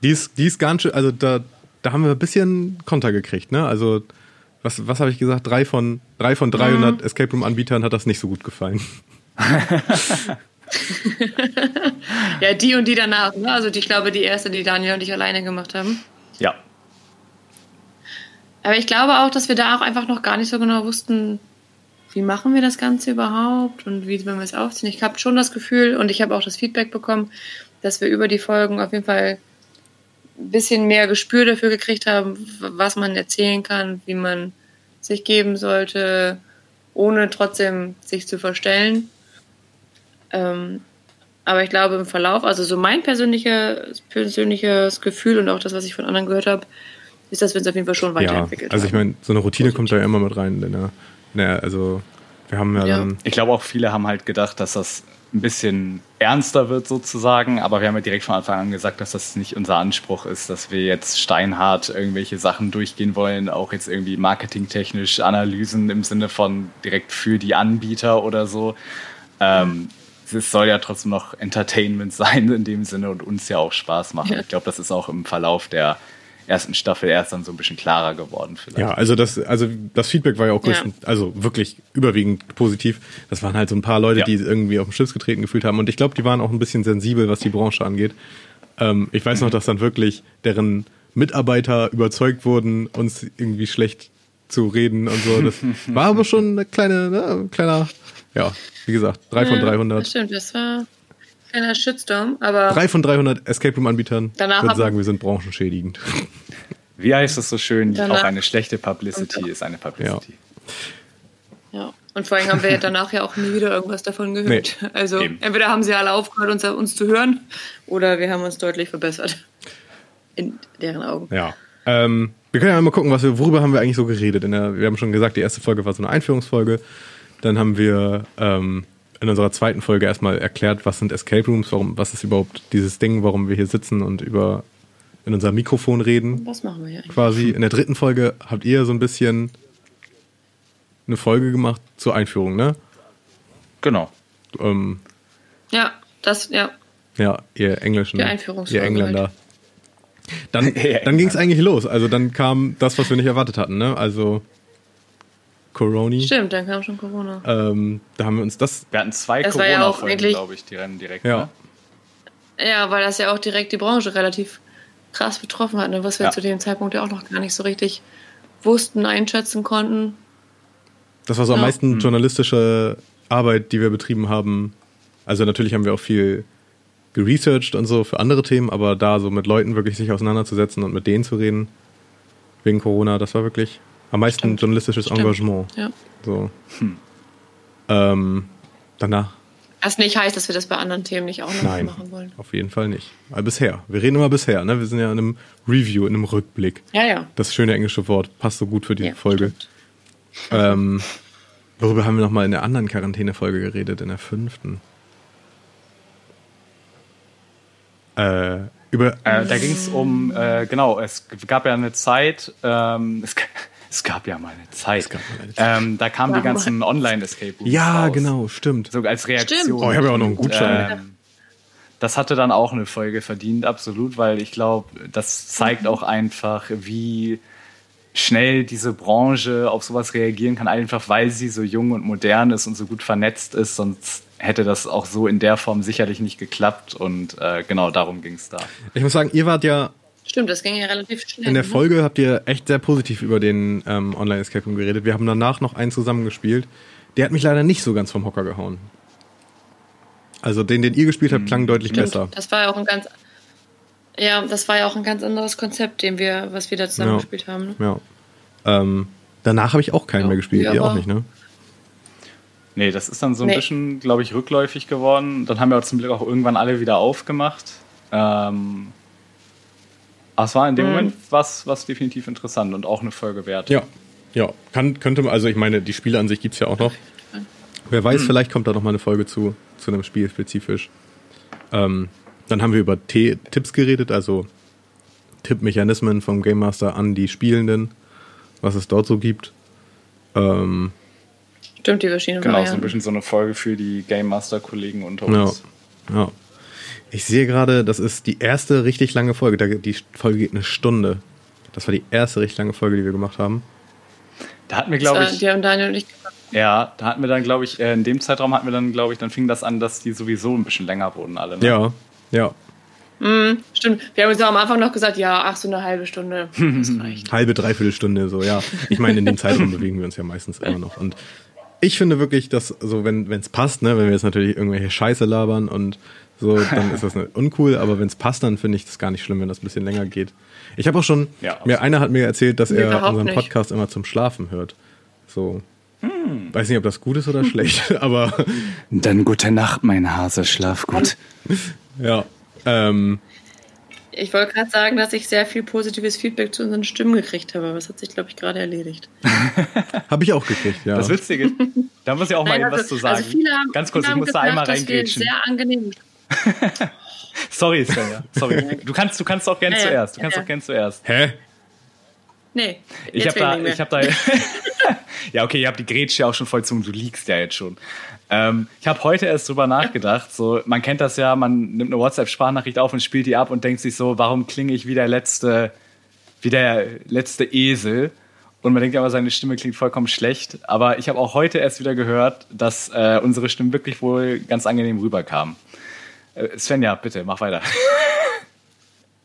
die ist, die ist ganz schön, also da, da haben wir ein bisschen Konter gekriegt, ne? Also was, was habe ich gesagt? Drei von, drei von 300 Escape Room Anbietern hat das nicht so gut gefallen. Ja, die und die danach. Ne? Also die, ich glaube, die erste, die Daniel und ich alleine gemacht haben. Ja. Aber ich glaube auch, dass wir da auch einfach noch gar nicht so genau wussten, wie machen wir das Ganze überhaupt und wie wollen wir es aufziehen. Ich habe schon das Gefühl und ich habe auch das Feedback bekommen, dass wir über die Folgen auf jeden Fall ein bisschen mehr Gespür dafür gekriegt haben, was man erzählen kann, wie man sich geben sollte, ohne trotzdem sich zu verstellen. Ähm, aber ich glaube im Verlauf, also so mein persönlicher, persönliches Gefühl und auch das, was ich von anderen gehört habe, ist, dass wir uns auf jeden Fall schon weiterentwickelt ja, also ich meine, so eine Routine Positiv. kommt da ja immer mit rein. Denn, ja, also wir haben ja, ja. dann... Ich glaube auch viele haben halt gedacht, dass das ein bisschen ernster wird sozusagen, aber wir haben ja direkt von Anfang an gesagt, dass das nicht unser Anspruch ist, dass wir jetzt steinhart irgendwelche Sachen durchgehen wollen, auch jetzt irgendwie marketingtechnisch Analysen im Sinne von direkt für die Anbieter oder so. Ähm, es soll ja trotzdem noch Entertainment sein in dem Sinne und uns ja auch Spaß machen. Ja. Ich glaube, das ist auch im Verlauf der ersten Staffel erst dann so ein bisschen klarer geworden vielleicht. Ja, also das, also das Feedback war ja auch ja. also wirklich überwiegend positiv. Das waren halt so ein paar Leute, ja. die irgendwie auf den Schlips getreten gefühlt haben. Und ich glaube, die waren auch ein bisschen sensibel, was die Branche angeht. Ähm, ich weiß mhm. noch, dass dann wirklich deren Mitarbeiter überzeugt wurden, uns irgendwie schlecht zu reden und so. Das war aber schon eine kleine, ne, ein kleiner, ja, wie gesagt, drei von 300. Das stimmt, das war kleiner Shitstorm, aber. Drei von 300 Escape Room-Anbietern würden sagen, wir sind branchenschädigend. Wie heißt es so schön? Danach auch eine schlechte Publicity ist eine Publicity. Ja. ja. Und vor allem haben wir danach ja auch nie wieder irgendwas davon gehört. Nee. Also Eben. entweder haben sie alle aufgehört, uns, uns zu hören, oder wir haben uns deutlich verbessert. In deren Augen. Ja. Ähm, wir können ja mal gucken, was wir, worüber haben wir eigentlich so geredet. Der, wir haben schon gesagt, die erste Folge war so eine Einführungsfolge. Dann haben wir ähm, in unserer zweiten Folge erstmal erklärt, was sind Escape Rooms, warum, was ist überhaupt dieses Ding, warum wir hier sitzen und über in unser Mikrofon reden. Was machen wir hier eigentlich? Quasi. In der dritten Folge habt ihr so ein bisschen eine Folge gemacht zur Einführung, ne? Genau. Ähm, ja, das, ja. Ja, ihr Englischen. Die Einführungsfolge. Ihr Engländer. Halt. Dann, dann ging es eigentlich los. Also dann kam das, was wir nicht erwartet hatten, ne? Also Corona. Stimmt, dann kam schon Corona. Ähm, da haben wir uns das. Wir hatten zwei Corona-Folgen, ja glaube ich, die rennen direkt. Ja. Ne? Ja, weil das ja auch direkt die Branche relativ krass betroffen hat, ne? was wir ja. zu dem Zeitpunkt ja auch noch gar nicht so richtig wussten, einschätzen konnten. Das war so ja. am meisten hm. journalistische Arbeit, die wir betrieben haben. Also natürlich haben wir auch viel geresearched und so für andere Themen, aber da so mit Leuten wirklich sich auseinanderzusetzen und mit denen zu reden wegen Corona, das war wirklich am meisten Stimmt. journalistisches Stimmt. Engagement. Ja. So. Hm. Ähm, danach. Was nicht heißt, dass wir das bei anderen Themen nicht auch noch Nein, machen wollen. Auf jeden Fall nicht. Aber bisher. Wir reden immer bisher, ne? Wir sind ja in einem Review, in einem Rückblick. Ja, ja. Das schöne englische Wort passt so gut für die ja, Folge. Ähm, worüber haben wir nochmal in der anderen Quarantäne-Folge geredet, in der fünften? Äh, über. Äh, da ging es um, äh, genau, es gab ja eine Zeit, ähm, es, es gab ja mal eine Zeit. Mal eine Zeit. Ähm, da kamen die ganzen Online-Escape Rooms Ja, raus. genau, stimmt. So als Reaktion. Stimmt. Oh, ich habe ja auch noch einen Gutschein. Ähm, das hatte dann auch eine Folge verdient, absolut, weil ich glaube, das zeigt mhm. auch einfach, wie schnell diese Branche auf sowas reagieren kann, einfach weil sie so jung und modern ist und so gut vernetzt ist. Sonst hätte das auch so in der Form sicherlich nicht geklappt. Und äh, genau darum ging es da. Ich muss sagen, ihr wart ja Stimmt, das ging ja relativ schnell. In der ne? Folge habt ihr echt sehr positiv über den ähm, Online-Escape Room geredet. Wir haben danach noch einen zusammengespielt. Der hat mich leider nicht so ganz vom Hocker gehauen. Also den, den ihr gespielt habt, mhm. klang deutlich Stimmt. besser. Das war ja auch ein ganz, ja, das war ja auch ein ganz anderes Konzept, den wir, was wir da zusammen ja. gespielt haben. Ne? Ja. Ähm, danach habe ich auch keinen ja, mehr gespielt. Ihr auch nicht, ne? Nee, das ist dann so ein nee. bisschen, glaube ich, rückläufig geworden. Dann haben wir zum Glück auch irgendwann alle wieder aufgemacht. Ähm, aber es war in dem mhm. Moment was, was definitiv interessant und auch eine Folge wert. Ja, ja. Kann, könnte man, also ich meine, die Spiele an sich gibt es ja auch noch. Wer weiß, mhm. vielleicht kommt da noch mal eine Folge zu, zu einem Spiel spezifisch. Ähm, dann haben wir über T Tipps geredet, also Tippmechanismen vom Game Master an die Spielenden, was es dort so gibt. Ähm, Stimmt, die verschiedenen Genau, so ein bisschen so eine Folge für die Game Master-Kollegen unter uns. Ja, ja. Ich sehe gerade, das ist die erste richtig lange Folge. Die Folge geht eine Stunde. Das war die erste richtig lange Folge, die wir gemacht haben. Da hatten wir, glaube ich. Die haben Daniel und ich gemacht. Ja, da hatten wir dann, glaube ich, äh, in dem Zeitraum hatten wir dann, glaube ich, dann fing das an, dass die sowieso ein bisschen länger wurden, alle. Ne? Ja, ja. Mm, stimmt. Wir haben uns am Anfang noch gesagt, ja, ach, so eine halbe Stunde. Das reicht. halbe, dreiviertel Stunde, so, ja. Ich meine, in dem Zeitraum bewegen wir uns ja meistens immer noch. Und ich finde wirklich, dass so, wenn es passt, ne, wenn wir jetzt natürlich irgendwelche Scheiße labern und so, dann ist das nicht uncool, aber wenn es passt, dann finde ich das gar nicht schlimm, wenn das ein bisschen länger geht. Ich habe auch schon, ja, mir einer hat mir erzählt, dass er unseren Podcast nicht. immer zum Schlafen hört. So. Hm. Weiß nicht, ob das gut ist oder schlecht, aber. Dann gute Nacht, mein Hase, schlaf gut. ja. Ähm, ich wollte gerade sagen, dass ich sehr viel positives Feedback zu unseren Stimmen gekriegt habe, aber das hat sich, glaube ich, gerade erledigt. habe ich auch gekriegt, ja. Das Witzige, da muss ich auch Nein, mal also, was zu sagen. Also haben, Ganz kurz, ich muss da einmal reingrätschen. Sehr angenehm. Sorry, Svenja. Sorry. Du kannst, du kannst auch gern ja, zuerst. Du kannst ja. auch gern zuerst. Hä? Nee. Ich habe da, ich habe da. ja, okay, ihr habt die Grätsche ja auch schon voll zum, du liegst ja jetzt schon. Ähm, ich habe heute erst drüber nachgedacht. So, man kennt das ja, man nimmt eine WhatsApp-Sprachnachricht auf und spielt die ab und denkt sich so, warum klinge ich wie der letzte, wie der letzte Esel? Und man denkt ja immer, seine Stimme klingt vollkommen schlecht. Aber ich habe auch heute erst wieder gehört, dass äh, unsere Stimmen wirklich wohl ganz angenehm rüberkamen. Äh, Svenja, bitte, mach weiter.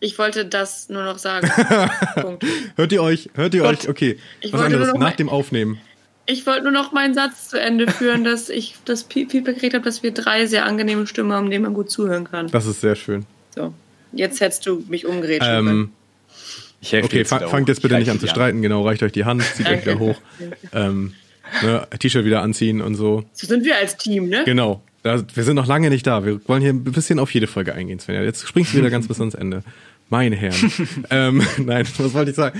Ich wollte das nur noch sagen. Punkt. Hört ihr euch? Hört ihr Gott, euch? Okay. Was anderes nach dem Aufnehmen. Ich wollte nur noch meinen Satz zu Ende führen, dass ich das Feedback gekriegt habe, dass wir drei sehr angenehme Stimmen haben, denen man gut zuhören kann. Das ist sehr schön. So, jetzt hättest du mich umgeredet. Ähm, ich helfe okay, fang, fangt jetzt bitte nicht an zu streiten. An. Genau, reicht euch die Hand, zieht euch wieder hoch. Ähm, ne, T-Shirt wieder anziehen und so. So sind wir als Team, ne? Genau. Da, wir sind noch lange nicht da. Wir wollen hier ein bisschen auf jede Folge eingehen, Svenja. Jetzt springst du wieder ganz bis ans Ende. Meine Herren. ähm, nein, was wollte ich sagen?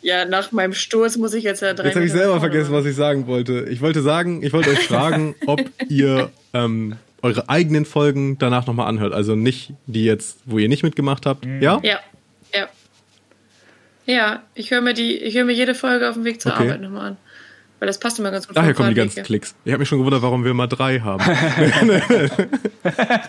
Ja, nach meinem Sturz muss ich jetzt ja drei. Jetzt habe ich selber vergessen, was ich sagen wollte. Ich wollte sagen, ich wollte euch fragen, ob ihr ähm, eure eigenen Folgen danach nochmal anhört. Also nicht die jetzt, wo ihr nicht mitgemacht habt. Mhm. Ja? Ja, ja. Ja, ich höre mir die, ich höre mir jede Folge auf dem Weg zur okay. Arbeit nochmal an. Weil das passt immer ganz gut. Daher kommen die ganzen Klicks. Ich habe mich schon gewundert, warum wir mal drei haben.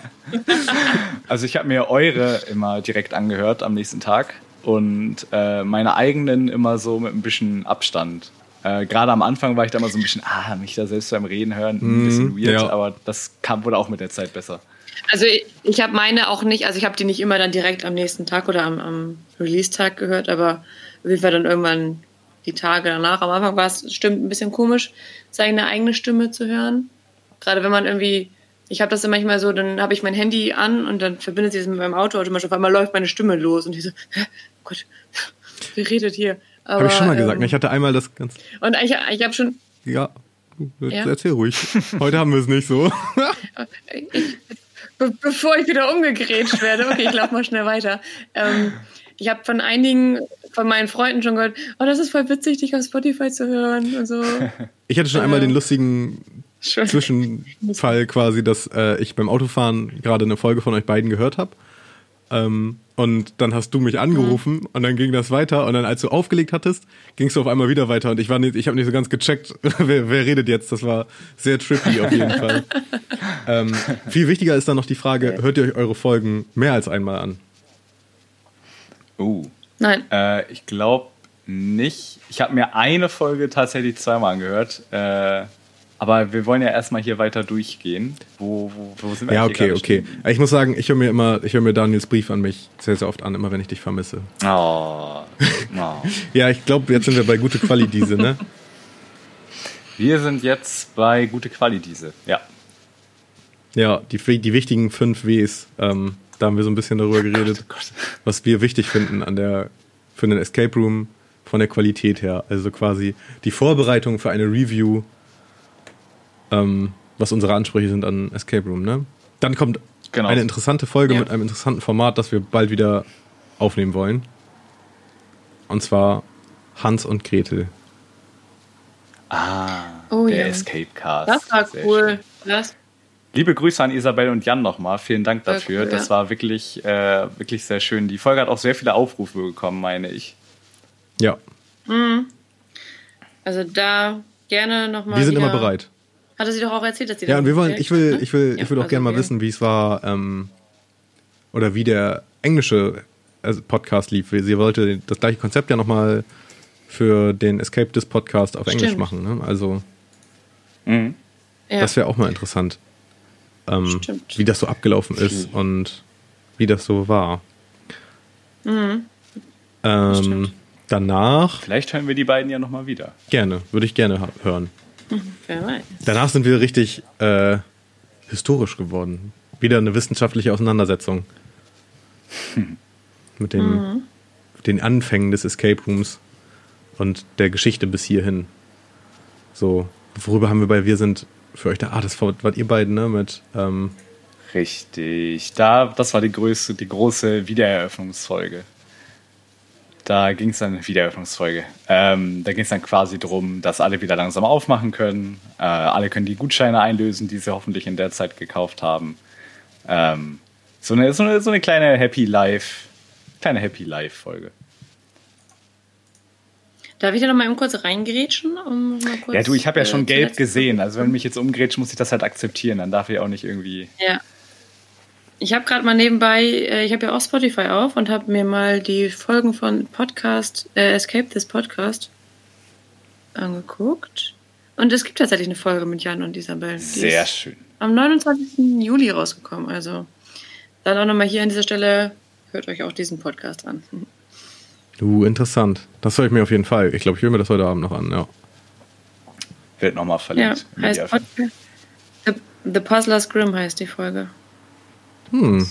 also ich habe mir eure immer direkt angehört am nächsten Tag und äh, meine eigenen immer so mit ein bisschen Abstand. Äh, Gerade am Anfang war ich da immer so ein bisschen, ah, mich da selbst beim Reden hören, ein bisschen mhm, weird, ja. aber das kam wohl auch mit der Zeit besser. Also ich, ich habe meine auch nicht, also ich habe die nicht immer dann direkt am nächsten Tag oder am, am Release-Tag gehört, aber auf jeden Fall dann irgendwann die Tage danach. Am Anfang war es stimmt ein bisschen komisch, seine eigene Stimme zu hören. Gerade wenn man irgendwie, ich habe das dann manchmal so, dann habe ich mein Handy an und dann verbindet sich das mit meinem Auto automatisch. Auf einmal läuft meine Stimme los und ich so, Hä? Gott, wer redet hier? Habe ich schon mal gesagt. Ähm, ich hatte einmal das ganz. Und ich, ich habe schon. Ja, ja, erzähl ruhig. Heute haben wir es nicht so. ich, be bevor ich wieder umgegrätscht werde. Okay, ich laufe mal schnell weiter. Ähm, ich habe von einigen von meinen Freunden schon gehört, oh, das ist voll witzig, dich auf Spotify zu hören und so. Ich hatte schon einmal den lustigen schon. Zwischenfall quasi, dass äh, ich beim Autofahren gerade eine Folge von euch beiden gehört habe. Ähm, und dann hast du mich angerufen mhm. und dann ging das weiter und dann als du aufgelegt hattest, gingst du auf einmal wieder weiter und ich war nicht, ich habe nicht so ganz gecheckt, wer, wer redet jetzt. Das war sehr trippy auf jeden Fall. ähm, viel wichtiger ist dann noch die Frage, hört ihr euch eure Folgen mehr als einmal an? Uh. Nein. Äh, ich glaube nicht. Ich habe mir eine Folge tatsächlich zweimal angehört. Äh, aber wir wollen ja erstmal hier weiter durchgehen. Wo, wo, wo sind wir Ja, okay, okay. Stehen? Ich muss sagen, ich höre mir immer, ich höre mir Daniels Brief an mich sehr, sehr oft an, immer wenn ich dich vermisse. Oh. oh. ja, ich glaube, jetzt sind wir bei gute Quali diese, ne? Wir sind jetzt bei gute Quali diese, ja. Ja, die, die wichtigen fünf Ws. Ähm, da haben wir so ein bisschen darüber geredet, Gott, oh Gott. was wir wichtig finden an der, für einen Escape Room von der Qualität her. Also quasi die Vorbereitung für eine Review, ähm, was unsere Ansprüche sind an Escape Room. Ne? Dann kommt genau. eine interessante Folge ja. mit einem interessanten Format, das wir bald wieder aufnehmen wollen. Und zwar Hans und Gretel. Ah, oh, der ja. Escape Cast. Das war Sehr cool. Das Liebe Grüße an Isabel und Jan nochmal. Vielen Dank dafür. Cool, das war wirklich, äh, wirklich sehr schön. Die Folge hat auch sehr viele Aufrufe bekommen, meine ich. Ja. Mhm. Also da gerne nochmal. Wir sind immer bereit. Hatte sie doch auch erzählt, dass sie Ja, und wir wollen, ich will, ich will, ja, ich will auch also gerne mal wissen, wie es war, ähm, oder wie der englische also Podcast lief. Sie wollte das gleiche Konzept ja nochmal für den Escape Disc Podcast auf Stimmt. Englisch machen. Ne? Also, mhm. das wäre auch mal interessant ähm, wie das so abgelaufen ist mhm. und wie das so war. Mhm. Ähm, danach. Vielleicht hören wir die beiden ja nochmal wieder. Gerne, würde ich gerne hören. Wer weiß. Danach sind wir richtig äh, historisch geworden. Wieder eine wissenschaftliche Auseinandersetzung. Mit den, den Anfängen des Escape Rooms und der Geschichte bis hierhin. So, worüber haben wir bei Wir sind für euch da? Ah, das wart ihr beiden, ne? Mit, ähm, Richtig. Da, das war die größte, die große Wiedereröffnungsfolge. Da ging es dann, Wiedereröffnungsfolge. Ähm, da ging es dann quasi darum, dass alle wieder langsam aufmachen können. Äh, alle können die Gutscheine einlösen, die sie hoffentlich in der Zeit gekauft haben. Ähm, so, eine, so, eine, so eine kleine Happy Life, kleine Happy Life Folge. Darf ich da noch mal eben kurz reingerätschen? Um kurz, Ja, du, ich habe ja äh, schon gelb gesehen. Also wenn du mich jetzt umgrätscht, muss ich das halt akzeptieren. Dann darf ich auch nicht irgendwie. Ja. Ich habe gerade mal nebenbei, äh, ich habe ja auch Spotify auf und habe mir mal die Folgen von Podcast, äh, Escape this Podcast angeguckt. Und es gibt tatsächlich eine Folge mit Jan und Isabel. Sehr schön. am 29. Juli rausgekommen. Also dann auch nochmal hier an dieser Stelle, hört euch auch diesen Podcast an. Uh, interessant. Das höre ich mir auf jeden Fall. Ich glaube, ich höre mir das heute Abend noch an, ja. Wird nochmal Ja, verlinkt. heißt Media- Podcast. The, The Puzzler's Grimm heißt die Folge. Hm.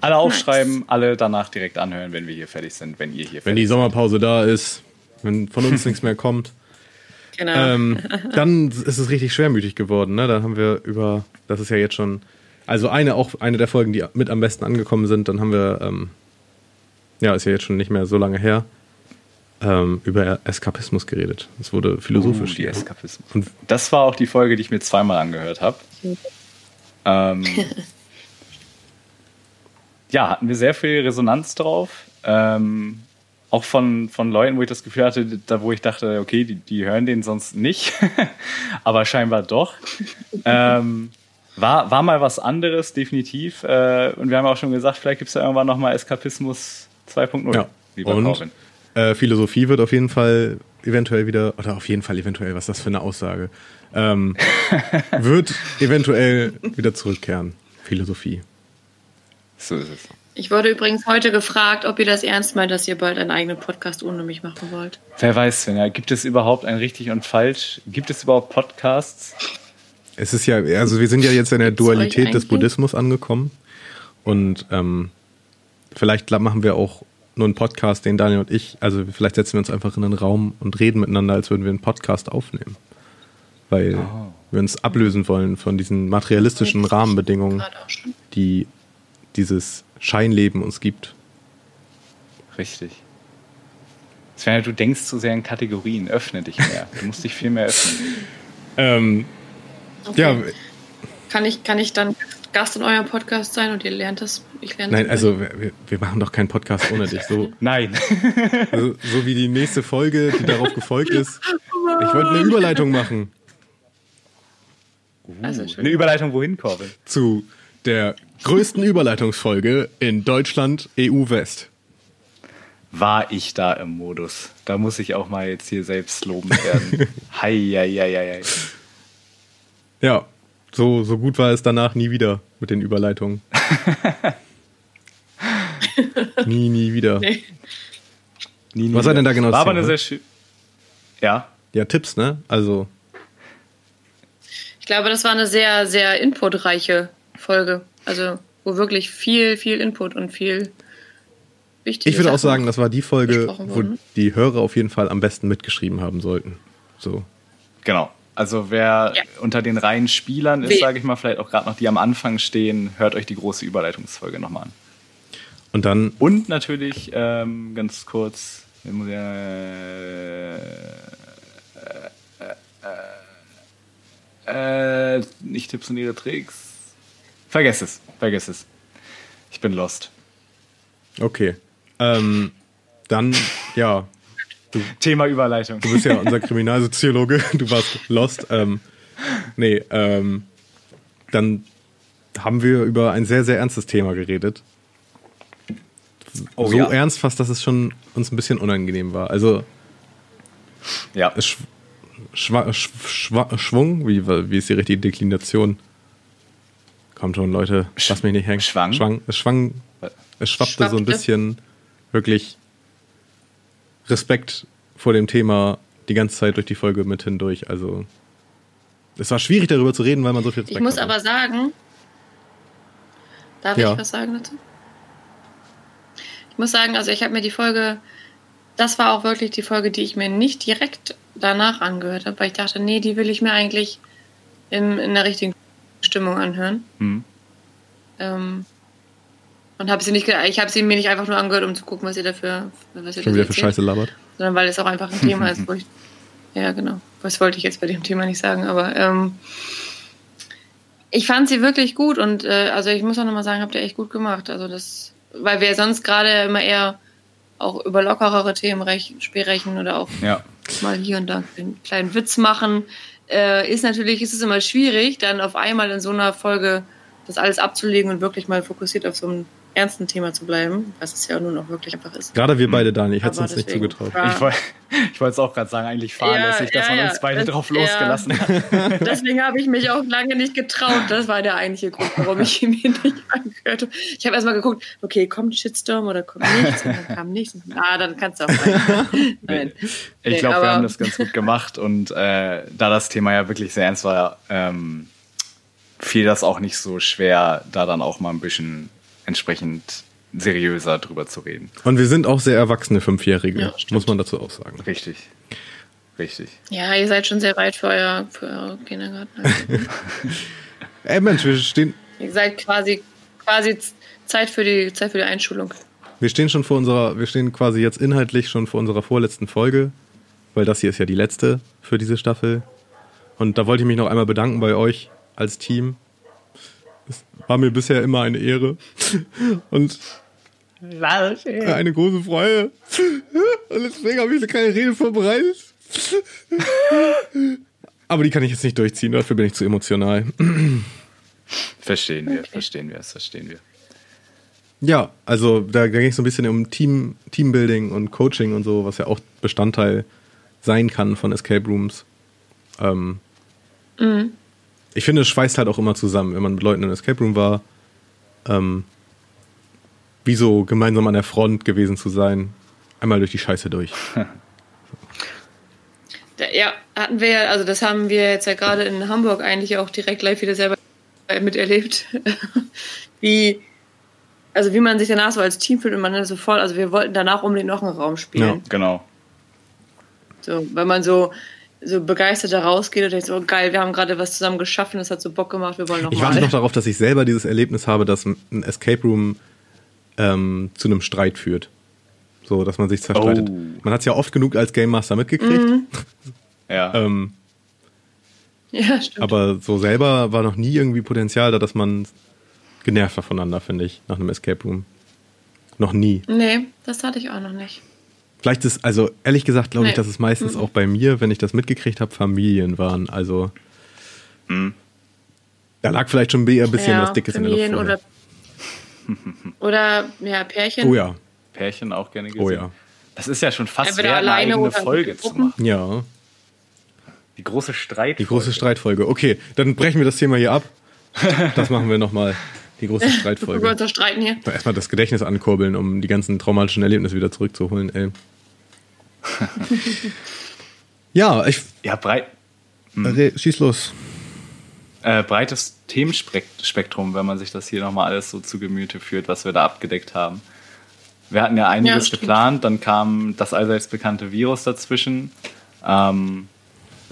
Alle aufschreiben, alle danach direkt anhören, wenn wir hier fertig sind, wenn ihr hier Wenn fertig die Sommerpause da ist, wenn von uns nichts mehr kommt, Genau. ähm, dann ist es richtig schwermütig geworden. Ne? Dann haben wir über, das ist ja jetzt schon, also eine auch eine der Folgen, die mit am besten angekommen sind. Dann haben wir, ähm, ja, ist ja jetzt schon nicht mehr so lange her, ähm, über Eskapismus geredet. Es wurde philosophisch Uh. Eskapismus. Und Das war auch die Folge, die ich mir zweimal angehört habe. Ähm, ja, hatten wir sehr viel Resonanz drauf. Ähm, auch von, von Leuten, wo ich das Gefühl hatte, da wo ich dachte, okay, die, die hören den sonst nicht, aber scheinbar doch. Ähm, war, war mal was anderes, definitiv. Äh, und wir haben auch schon gesagt, vielleicht gibt es ja irgendwann nochmal Eskapismus 2.0. Ja. lieber Und Corbin. äh, Philosophie wird auf jeden Fall eventuell wieder, oder auf jeden Fall eventuell, was ist das für eine Aussage, ähm, wird eventuell wieder zurückkehren. Philosophie. So ist es. Ich wurde übrigens heute gefragt, ob ihr das ernst meint, dass ihr bald einen eigenen Podcast ohne mich machen wollt. Wer weiß, Svenja, gibt es überhaupt ein richtig und falsch? Gibt es überhaupt Podcasts? Es ist ja, also wir sind ja jetzt in der Dualität des? Buddhismus angekommen. Und ähm, vielleicht machen wir auch nur einen Podcast, den Daniel und ich, also vielleicht setzen wir uns einfach in einen Raum und reden miteinander, als würden wir einen Podcast aufnehmen. Weil Oh. wir uns ablösen wollen von diesen materialistischen Rahmenbedingungen, die dieses Scheinleben uns gibt. Richtig. Svenja, du denkst zu sehr in Kategorien. Öffne dich mehr. Du musst dich viel mehr öffnen. Ähm, Okay. Ja, Kann ich, kann ich dann Gast in eurem Podcast sein und ihr lernt das? Ich lerne nein, das also wir, wir machen doch keinen Podcast ohne dich. So, Nein. so, so wie die nächste Folge, die darauf gefolgt ist. Ich wollte eine Überleitung machen. Also, schön. Eine Überleitung wohin, Corbin? zu der größten Überleitungsfolge in Deutschland EU West. War ich da im Modus? Da muss ich auch mal jetzt hier selbst lobend werden. Hei, hei, hei, hei. Ja, so, so gut war es danach nie wieder mit den Überleitungen. nie, nie wieder. Nee. Nie, nie Was war denn da genau War aber eine sehr schön. Ja. Ja, Tipps, ne? Also, Ich glaube, das war eine sehr, sehr inputreiche Folge. Also, wo wirklich viel, viel Input und viel wichtige ich würde auch Sachen sagen, das war die Folge, wo die Hörer auf jeden Fall am besten mitgeschrieben haben sollten. So. Genau. Also wer Ja. unter den reinen Spielern ist, sage ich mal, vielleicht auch gerade noch die am Anfang stehen, hört euch die große Überleitungsfolge nochmal an. Und dann, Und natürlich, ähm, ganz kurz, äh, äh, äh, nicht Tipps und ihre Tricks. Vergesst es, vergesst es. Ich bin lost. okay. Ähm, dann, ja, Thema Überleitung. du bist ja unser Kriminalsoziologe, du warst lost. Ähm, nee, ähm, dann haben wir über ein sehr, sehr ernstes Thema geredet. Oh so ja. ernst fast, dass es schon uns ein bisschen unangenehm war. Also Ja, sch schwa sch schwa Schwung, wie, wie ist die richtige Deklination? Kommt schon, Leute, lass mich nicht hängen. Schwang? Schwang. Es schwang, es schwappte, so ein Schwappte. bisschen wirklich Respekt vor dem Thema die ganze Zeit durch die Folge mit hindurch. Also es war schwierig darüber zu reden, weil man so viel Respekt Ich muss hatte. aber sagen, darf ja. ich was sagen dazu? Ich muss sagen, also ich habe mir die Folge, das war auch wirklich die Folge, die ich mir nicht direkt danach angehört habe, weil ich dachte, nee, die will ich mir eigentlich in, in der richtigen Stimmung anhören. Mhm. Ähm, und habe sie nicht, ich habe sie mir nicht einfach nur angehört, um zu gucken, was ihr dafür, was ihr Schon wieder für Scheiße labert. Sondern weil es auch einfach ein Thema ist, wo ich, ja genau, was wollte ich jetzt bei dem Thema nicht sagen, aber ähm, ich fand sie wirklich gut und äh, also ich muss auch nochmal sagen, habt ihr echt gut gemacht. Also das, weil wir sonst gerade immer eher auch über lockerere Themen sprechen oder auch ja. mal hier und da einen kleinen Witz machen. Äh, ist natürlich, ist es immer schwierig, dann auf einmal in so einer Folge das alles abzulegen und wirklich mal fokussiert auf so ein ernsten Thema zu bleiben, was es ja nun auch wirklich einfach ist. Gerade wir beide, Dani, ich hätte es uns nicht zugetraut. Ich wollte es auch gerade sagen, eigentlich fahrlässig, ja, dass ja, man uns beide das, drauf losgelassen hat. Deswegen habe ich mich auch lange nicht getraut. Das war der eigentliche Grund, warum ich ihn mir nicht angehört habe. Ich habe erstmal geguckt, okay, kommt Shitstorm oder kommt nichts? Und dann kam nichts. Ah, dann kannst du auch rein. Nein. Ich nee, glaube, wir haben das ganz gut gemacht und äh, da das Thema ja wirklich sehr ernst war, ähm, fiel das auch nicht so schwer, da dann auch mal ein bisschen entsprechend seriöser drüber zu reden. Und wir sind auch sehr erwachsene Fünfjährige, ja, muss man dazu auch sagen. Richtig. Richtig. Ja, ihr seid schon sehr weit für euer, für euer Kindergarten. Ey Mensch, wir stehen. Ihr seid quasi, quasi Zeit für die Zeit für die Einschulung. Wir stehen schon vor unserer, wir stehen quasi jetzt inhaltlich schon vor unserer vorletzten Folge, weil das hier ist ja die letzte für diese Staffel. Und da wollte ich mich noch einmal bedanken bei euch als Team. War mir bisher immer eine Ehre. Und eine große Freude. Und deswegen habe ich eine kleine Rede vorbereitet. Aber die kann ich jetzt nicht durchziehen, dafür bin ich zu emotional. Verstehen wir, okay. verstehen wir, das verstehen wir. Ja, also da ging es so ein bisschen um Team, Teambuilding und Coaching und so, was ja auch Bestandteil sein kann von Escape Rooms. Ähm, mhm ich finde, es schweißt halt auch immer zusammen, wenn man mit Leuten im Escape Room war. Ähm, wie so gemeinsam an der Front gewesen zu sein. Einmal durch die Scheiße durch. ja, hatten wir ja, also das haben wir jetzt ja gerade in Hamburg eigentlich auch direkt live wieder selber miterlebt. wie, also wie man sich danach so als Team fühlt und man dann so voll, also wir wollten danach unbedingt noch einen Raum spielen. Ja, genau. So, wenn man so, so begeistert da rausgeht und denkt so, oh, geil, wir haben gerade was zusammen geschaffen, das hat so Bock gemacht, wir wollen noch Ich warte noch darauf, dass ich selber dieses Erlebnis habe, dass ein Escape Room ähm, zu einem Streit führt. So, dass man sich zerstreitet. Oh. Man hat es ja oft genug als Game Master mitgekriegt. Mhm. ja. ähm, ja, stimmt. Aber so selber war noch nie irgendwie Potenzial da, dass man genervt war voneinander, finde ich, nach einem Escape Room. Noch nie. Nee, das hatte ich auch noch nicht. Vielleicht ist, also ehrlich gesagt, glaube nee. ich, dass es meistens mhm. auch bei mir, wenn ich das mitgekriegt habe, Familien waren. Also mhm. da lag vielleicht schon eher ein bisschen ja, was Dickes Familien in der Luft. Oder, oder ja, Pärchen. Oh ja. Pärchen auch gerne gesehen. Oh ja. Das ist ja schon fast wert, eine eigene Folge zu machen. Ja. Die große Streitfolge. Die große Streitfolge. Okay, dann brechen wir das Thema hier ab. Das machen wir nochmal. Die große Streitfolge. wir uns streiten hier. Erstmal das Gedächtnis ankurbeln, um die ganzen traumatischen Erlebnisse wieder zurückzuholen, ey. ja, ich. Ja, breit. Hm. Schieß los. Äh, breites Themenspektrum, wenn man sich das hier nochmal alles so zu Gemüte führt, was wir da abgedeckt haben. Wir hatten ja einiges ja, geplant, dann kam das allseits bekannte Virus dazwischen. Ähm,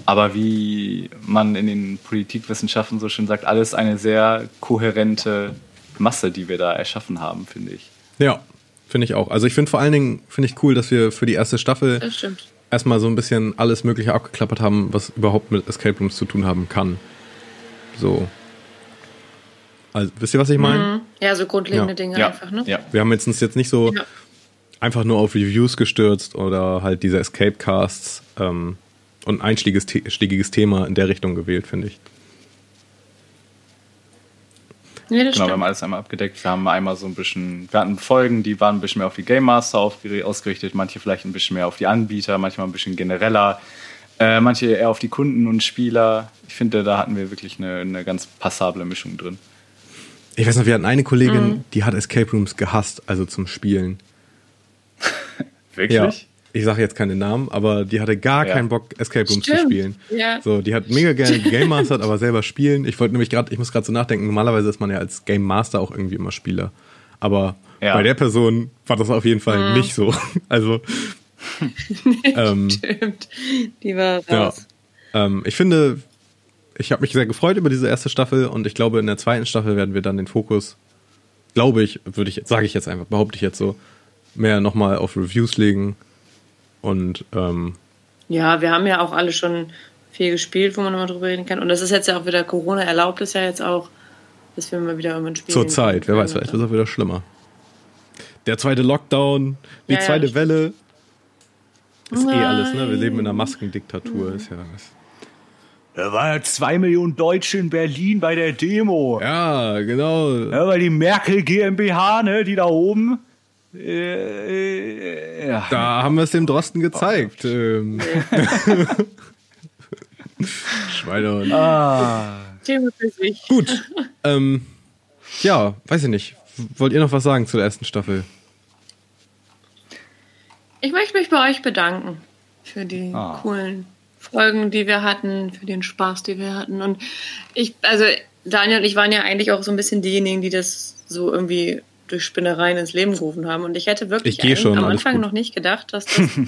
aber wie man in den Politikwissenschaften so schön sagt, alles eine sehr kohärente Masse, die wir da erschaffen haben, finde ich. Ja, Finde ich auch. Also ich finde vor allen Dingen finde ich cool, dass wir für die erste Staffel erstmal so ein bisschen alles Mögliche abgeklappert haben, was überhaupt mit Escape Rooms zu tun haben kann. So. Also, wisst ihr, was ich meine? Mhm. Ja, so grundlegende ja. Dinge ja. einfach, ne? Ja. Wir haben jetzt uns jetzt nicht so ja. einfach nur auf Reviews gestürzt oder halt diese Escape Casts ähm, und ein einschlägiges Thema in der Richtung gewählt, finde ich. Nee, genau, stimmt. wir haben alles einmal abgedeckt. Wir haben einmal so ein bisschen, wir hatten Folgen, die waren ein bisschen mehr auf die Game Master ausgerichtet, manche vielleicht ein bisschen mehr auf die Anbieter, manchmal ein bisschen genereller, äh, manche eher auf die Kunden und Spieler. Ich finde, da hatten wir wirklich eine, eine ganz passable Mischung drin. Ich weiß noch, wir hatten eine Kollegin, mhm. die hat Escape Rooms gehasst, also zum Spielen. wirklich? Ja. Ich sage jetzt keine Namen, aber die hatte gar Ja. keinen Bock, Escape Rooms Stimmt. zu spielen. Ja. So, die hat mega gerne Game Mastered, aber selber spielen. Ich wollte nämlich gerade, ich muss gerade so nachdenken, normalerweise ist man ja als Game Master auch irgendwie immer Spieler. Aber Ja. bei der Person war das auf jeden Fall Mhm. nicht so. Also, ähm, Stimmt. Die war ja. raus. Ähm, ich finde, ich habe mich sehr gefreut über diese erste Staffel und ich glaube, in der zweiten Staffel werden wir dann den Fokus, glaube ich, würde ich, sage ich jetzt einfach, behaupte ich jetzt so, mehr nochmal auf Reviews legen. Und ähm, Ja, wir haben ja auch alle schon viel gespielt, wo man nochmal drüber reden kann. Und das ist jetzt ja auch wieder Corona erlaubt es ja jetzt auch, dass wir mal wieder irgendwann spielen. zur Zeit, wer können. weiß, vielleicht wird es auch wieder schlimmer. Der zweite Lockdown, die Ja, ja, zweite. Welle. Ist eh alles, ne? Wir Nein. leben in einer Maskendiktatur. Ist ja, ist, Da waren ja zwei Millionen Deutsche in Berlin bei der Demo. ja, genau. Ja, weil die Merkel GmbH, ne, die da oben. Äh, äh, ja. Da haben wir es dem Drosten gezeigt. Ähm. Schweinehund. Thema für sich. Gut. Ähm, ja, weiß ich nicht. Wollt ihr noch was sagen zur ersten Staffel? Ich möchte mich bei euch bedanken für die Ah. coolen Folgen, die wir hatten, für den Spaß, den wir hatten. Und ich, also Daniel und ich waren ja eigentlich auch so ein bisschen diejenigen, die das so irgendwie durch Spinnereien ins Leben gerufen haben. Und ich hätte wirklich Ich schon, am Anfang gut. noch nicht gedacht, dass das.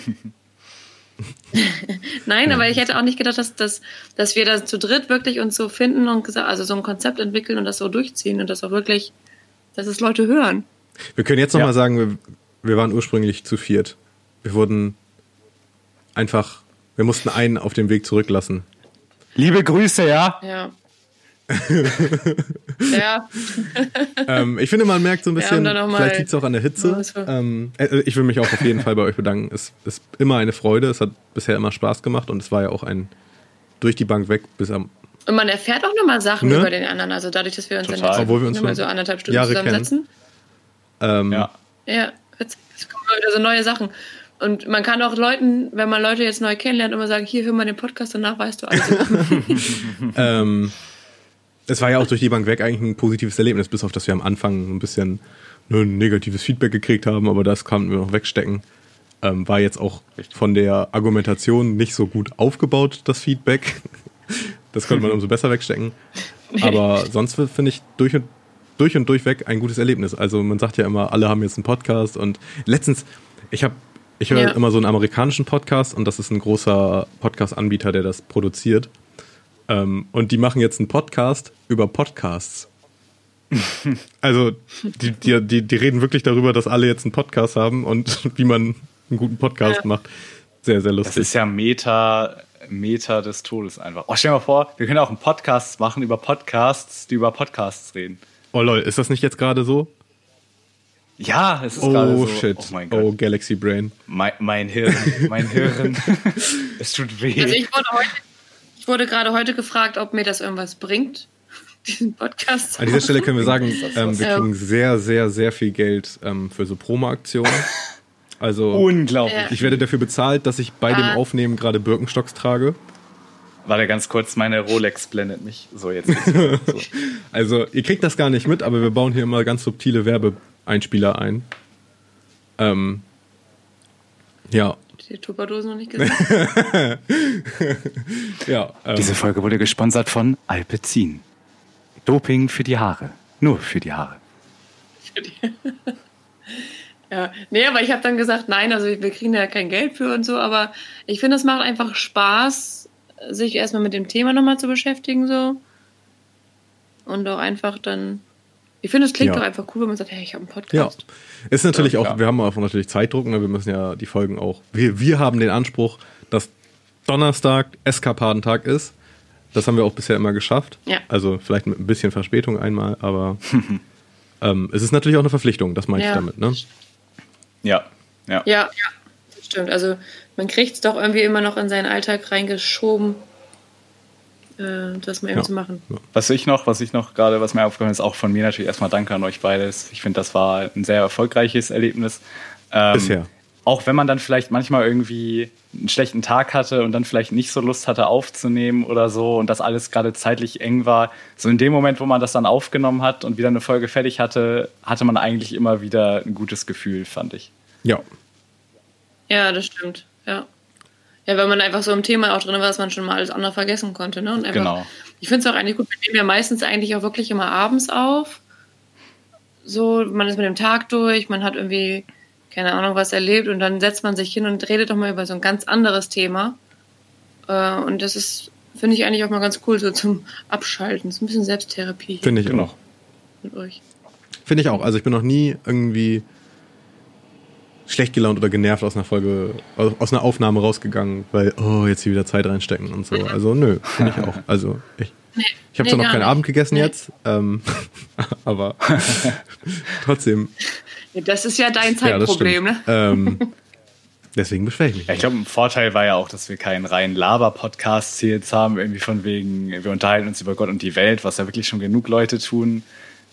Nein, aber ich hätte auch nicht gedacht, dass, dass, dass wir das zu dritt wirklich uns so finden und also so ein Konzept entwickeln und das so durchziehen und das auch wirklich, dass es Leute hören. Wir können jetzt noch Ja. mal sagen, wir, wir waren ursprünglich zu viert. Wir wurden einfach, wir mussten einen auf dem Weg zurücklassen. Liebe Grüße, ja. Ja. ja, ähm, ich finde, man merkt so ein bisschen, mal- vielleicht liegt es auch an der Hitze. Ähm, äh, ich will mich auch auf jeden Fall bei euch bedanken. Es ist immer eine Freude. Es hat bisher immer Spaß gemacht und es war ja auch ein durch die Bank weg bis am Und man erfährt auch nochmal Sachen Ne? über den anderen. Also dadurch, dass wir uns Total. dann jetzt Obwohl wir uns schon so anderthalb Stunden Jahre zusammensetzen. ähm, Ja. Ja, jetzt, jetzt kommen mal wieder so neue Sachen. Und man kann auch Leuten, wenn man Leute jetzt neu kennenlernt, immer sagen, hier, hör mal den Podcast, danach weißt du alles. Ähm, es war ja auch durch die Bank weg eigentlich ein positives Erlebnis, bis auf dass wir am Anfang ein bisschen nur ein negatives Feedback gekriegt haben, aber das konnten wir noch wegstecken. Ähm, war jetzt auch von der Argumentation nicht so gut aufgebaut, das Feedback. Das konnte man umso besser wegstecken. Aber sonst finde ich durch und, durch und durchweg ein gutes Erlebnis. Also man sagt ja immer, alle haben jetzt einen Podcast und letztens, ich habe ich höre Ja. immer so einen amerikanischen Podcast und das ist ein großer Podcast-Anbieter, der das produziert. Ähm, und die machen jetzt einen Podcast über Podcasts. also, die, die, die, die reden wirklich darüber, dass alle jetzt einen Podcast haben und wie man einen guten Podcast Ja. macht. Sehr, sehr Das lustig. ist ja Meta, Meta des Todes einfach. Oh, stell dir mal vor, wir können auch einen Podcast machen über Podcasts, die über Podcasts reden. oh lol, ist das nicht jetzt gerade so? Ja, es ist gerade Oh so. shit. Oh mein Oh. Galaxy Brain. Mein, mein Hirn, mein Hirn. es tut weh. Also ich wurde heute, ich wurde gerade heute gefragt, ob mir das irgendwas bringt, diesen Podcast zu An dieser Stelle können wir sagen, ähm, wir Ja. kriegen sehr, sehr, sehr viel Geld ähm, für so Promo-Aktionen. Also, Unglaublich. Ich werde dafür bezahlt, dass ich bei dem Ah. Aufnehmen gerade Birkenstocks trage. Warte ganz kurz, meine Rolex blendet mich. So, jetzt so. Also, ihr kriegt das gar nicht mit, aber wir bauen hier immer ganz subtile Werbeeinspieler ein. Ähm, ja, Die Tupperdosen noch nicht gesehen. ja. Ähm, Diese Folge wurde gesponsert von Alpecin. Doping für die Haare. Nur für die Haare. Ja, nee, aber ich habe dann gesagt, nein, also wir kriegen da kein Geld für und so, aber ich finde, es macht einfach Spaß, sich erstmal mit dem Thema nochmal zu beschäftigen, so. Und auch einfach dann. Ich finde, es klingt Ja. doch einfach cool, wenn man sagt, hey, ich habe einen Ja, Podcast. ist natürlich Ja, auch, klar. wir haben auch natürlich Zeitdruck, ne? wir müssen ja die Folgen auch, wir, wir haben den Anspruch, dass Donnerstag Eskapadentag ist. Das haben wir auch bisher immer geschafft. Ja. Also vielleicht mit ein bisschen Verspätung einmal, aber ähm, es ist natürlich auch eine Verpflichtung, das meine ich Ja. damit. Ne? Ja, ja. Ja, ja, das stimmt. Also man kriegt es doch irgendwie immer noch in seinen Alltag reingeschoben, äh, das mal eben Ja. zu machen. Was ich noch, was ich noch gerade, was mir aufgefallen ist, auch von mir natürlich erstmal Danke an euch beides. Ich finde, das war ein sehr erfolgreiches Erlebnis. Ähm, Bisher. Auch wenn man dann vielleicht manchmal irgendwie einen schlechten Tag hatte und dann vielleicht nicht so Lust hatte aufzunehmen oder so und das alles gerade zeitlich eng war. So in dem Moment, wo man das dann aufgenommen hat und wieder eine Folge fertig hatte, hatte man eigentlich immer wieder ein gutes Gefühl, fand ich. Ja. Ja, das stimmt. Ja. Ja, weil man einfach so im Thema auch drin war, dass man schon mal alles andere vergessen konnte. Ne? Und einfach, Genau. Ich finde es auch eigentlich gut. Wir nehmen ja meistens eigentlich auch wirklich immer abends auf. So, man ist mit dem Tag durch, man hat irgendwie, keine Ahnung, was erlebt und dann setzt man sich hin und redet doch mal über so ein ganz anderes Thema. Äh, und das ist, finde ich eigentlich auch mal ganz cool, so zum Abschalten. So ein bisschen Selbsttherapie Finde ich auch. mit euch. Finde ich auch. Also ich bin noch nie irgendwie schlecht gelaunt oder genervt aus einer Folge, aus einer Aufnahme rausgegangen, weil, oh, jetzt hier wieder Zeit reinstecken und so. Also nö, finde ich auch. Also ich, ich habe nee, zwar noch keinen nicht. Abend gegessen Nee. jetzt, ähm, aber trotzdem, Ja, das ist ja dein ja, Zeitproblem, stimmt. ne? Ähm, deswegen beschwere ich mich. Ja, ich glaube, ein Vorteil war ja auch, dass wir keinen reinen Laber-Podcast hier jetzt haben, irgendwie von wegen, wir unterhalten uns über Gott und die Welt, was ja wirklich schon genug Leute tun,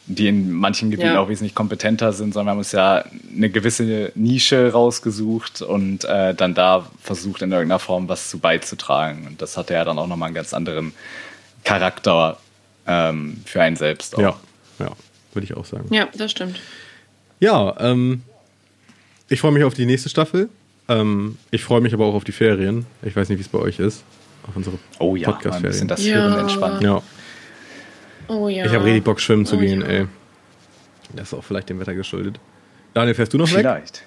die in manchen Gebieten Ja. auch wesentlich kompetenter sind, sondern wir haben uns ja eine gewisse Nische rausgesucht und äh, dann da versucht, in irgendeiner Form was zu beizutragen. Und das hatte ja dann auch nochmal einen ganz anderen Charakter ähm, für einen selbst. Auch. Ja, ja, würde ich auch sagen. Ja, das stimmt. Ja, ähm, ich freue mich auf die nächste Staffel. Ähm, ich freue mich aber auch auf die Ferien. Ich weiß nicht, wie es bei euch ist. Auf unsere Oh ja, mal ein Podcast-Ferien. bisschen das Ja. Hirn entspannen. Ja, Oh ja. ich habe richtig Bock, schwimmen zu Oh gehen, ja. ey. Das ist auch vielleicht dem Wetter geschuldet. Daniel, fährst du noch weg? Vielleicht.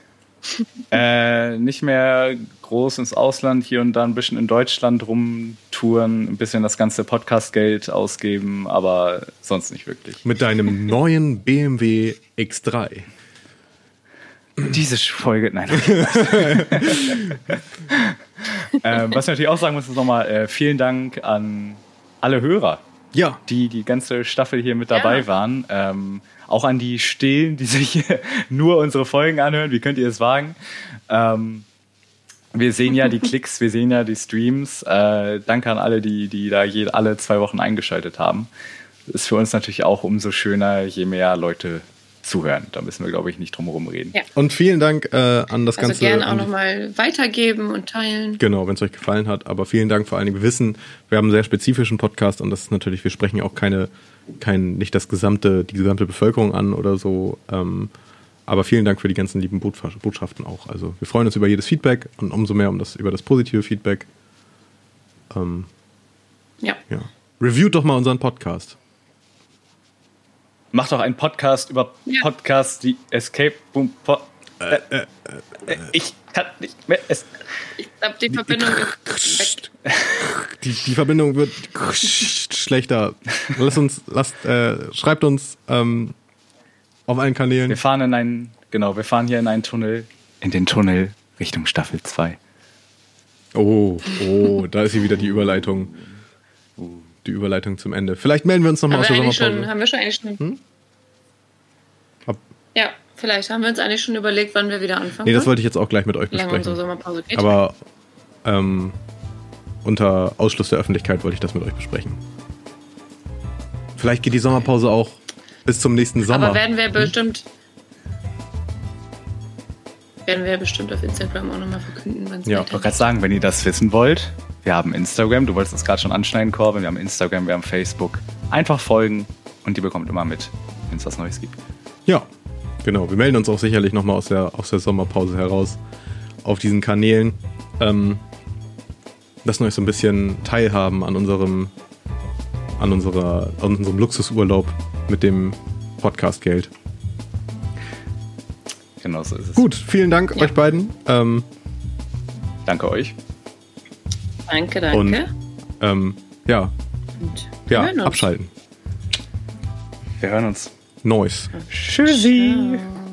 äh, nicht mehr groß ins Ausland, hier und da ein bisschen in Deutschland rumtouren, ein bisschen das ganze Podcast-Geld ausgeben, aber sonst nicht wirklich. Mit deinem neuen BMW X3. Diese Folge, nein. äh, was ich natürlich auch sagen muss, ist nochmal äh, vielen Dank an alle Hörer, Ja, die die ganze Staffel hier mit dabei Ja. waren. Ähm, auch an die Stillen, die sich nur unsere Folgen anhören. Wie könnt ihr es wagen? Ähm, wir sehen ja die Klicks, wir sehen ja die Streams. Äh, danke an alle, die, die da je, alle zwei Wochen eingeschaltet haben. Ist für uns natürlich auch umso schöner, je mehr Leute zuhören. Da müssen wir, glaube ich, nicht drum herum reden. Ja. und vielen Dank äh, an das Also Ganze. gerne auch nochmal weitergeben und teilen. Genau, wenn es euch gefallen hat. Aber vielen Dank vor allen Dingen. Wir wissen, wir haben einen sehr spezifischen Podcast und das ist natürlich, wir sprechen auch keine, kein, nicht das gesamte, die gesamte Bevölkerung an oder so. Ähm, aber vielen Dank für die ganzen lieben Botschaften auch. Also wir freuen uns über jedes Feedback und umso mehr um das, über das positive Feedback. Ähm, Ja. ja. Reviewt doch mal unseren Podcast. Mach doch einen Podcast über Ja. Podcasts, die Escape Boom. Po äh, äh, ich kann nicht mehr. Es Ich glaube, die Verbindung ist weg. Die, die Verbindung wird schlechter. Lasst uns, lasst, äh, schreibt uns ähm, auf allen Kanälen. wir fahren in einen, genau, wir fahren hier in einen Tunnel, in den Tunnel Richtung Staffel 2. Oh, oh, da ist hier wieder die Überleitung. Die Überleitung zum Ende. Vielleicht melden wir uns nochmal Haben aus wir, der eigentlich schon, Sommerpause. haben wir schon eigentlich schon. Ab- Ja, vielleicht haben wir uns eigentlich schon überlegt, wann wir wieder anfangen. Nee, das wollte ich jetzt auch gleich mit euch Wie lange unsere besprechen. Sommerpause geht. Aber ähm, unter Ausschluss der Öffentlichkeit wollte ich das mit euch besprechen. Vielleicht geht die Sommerpause auch bis zum nächsten Sommer. Aber werden wir bestimmt. Werden wir bestimmt auf Instagram auch nochmal verkünden, wann es Ja, Ich wollte gerade sagen, wenn ihr das wissen wollt, wir haben Instagram, du wolltest es gerade schon anschneiden, Corbin, wir haben Instagram, wir haben Facebook. Einfach folgen und die bekommt immer mit, wenn es was Neues gibt. Ja, genau. Wir melden uns auch sicherlich nochmal aus der, aus der Sommerpause heraus auf diesen Kanälen. Ähm, lassen euch so ein bisschen teilhaben an unserem, an unserer, an unserem Luxusurlaub mit dem Podcast-Geld. Genau so ist es. Gut, vielen Dank Ja. euch beiden. Ähm, Danke euch. Danke, danke. Und ähm, ja, Und wir ja, hören uns. abschalten. Wir hören uns. Noise. Tschüssi. Ciao.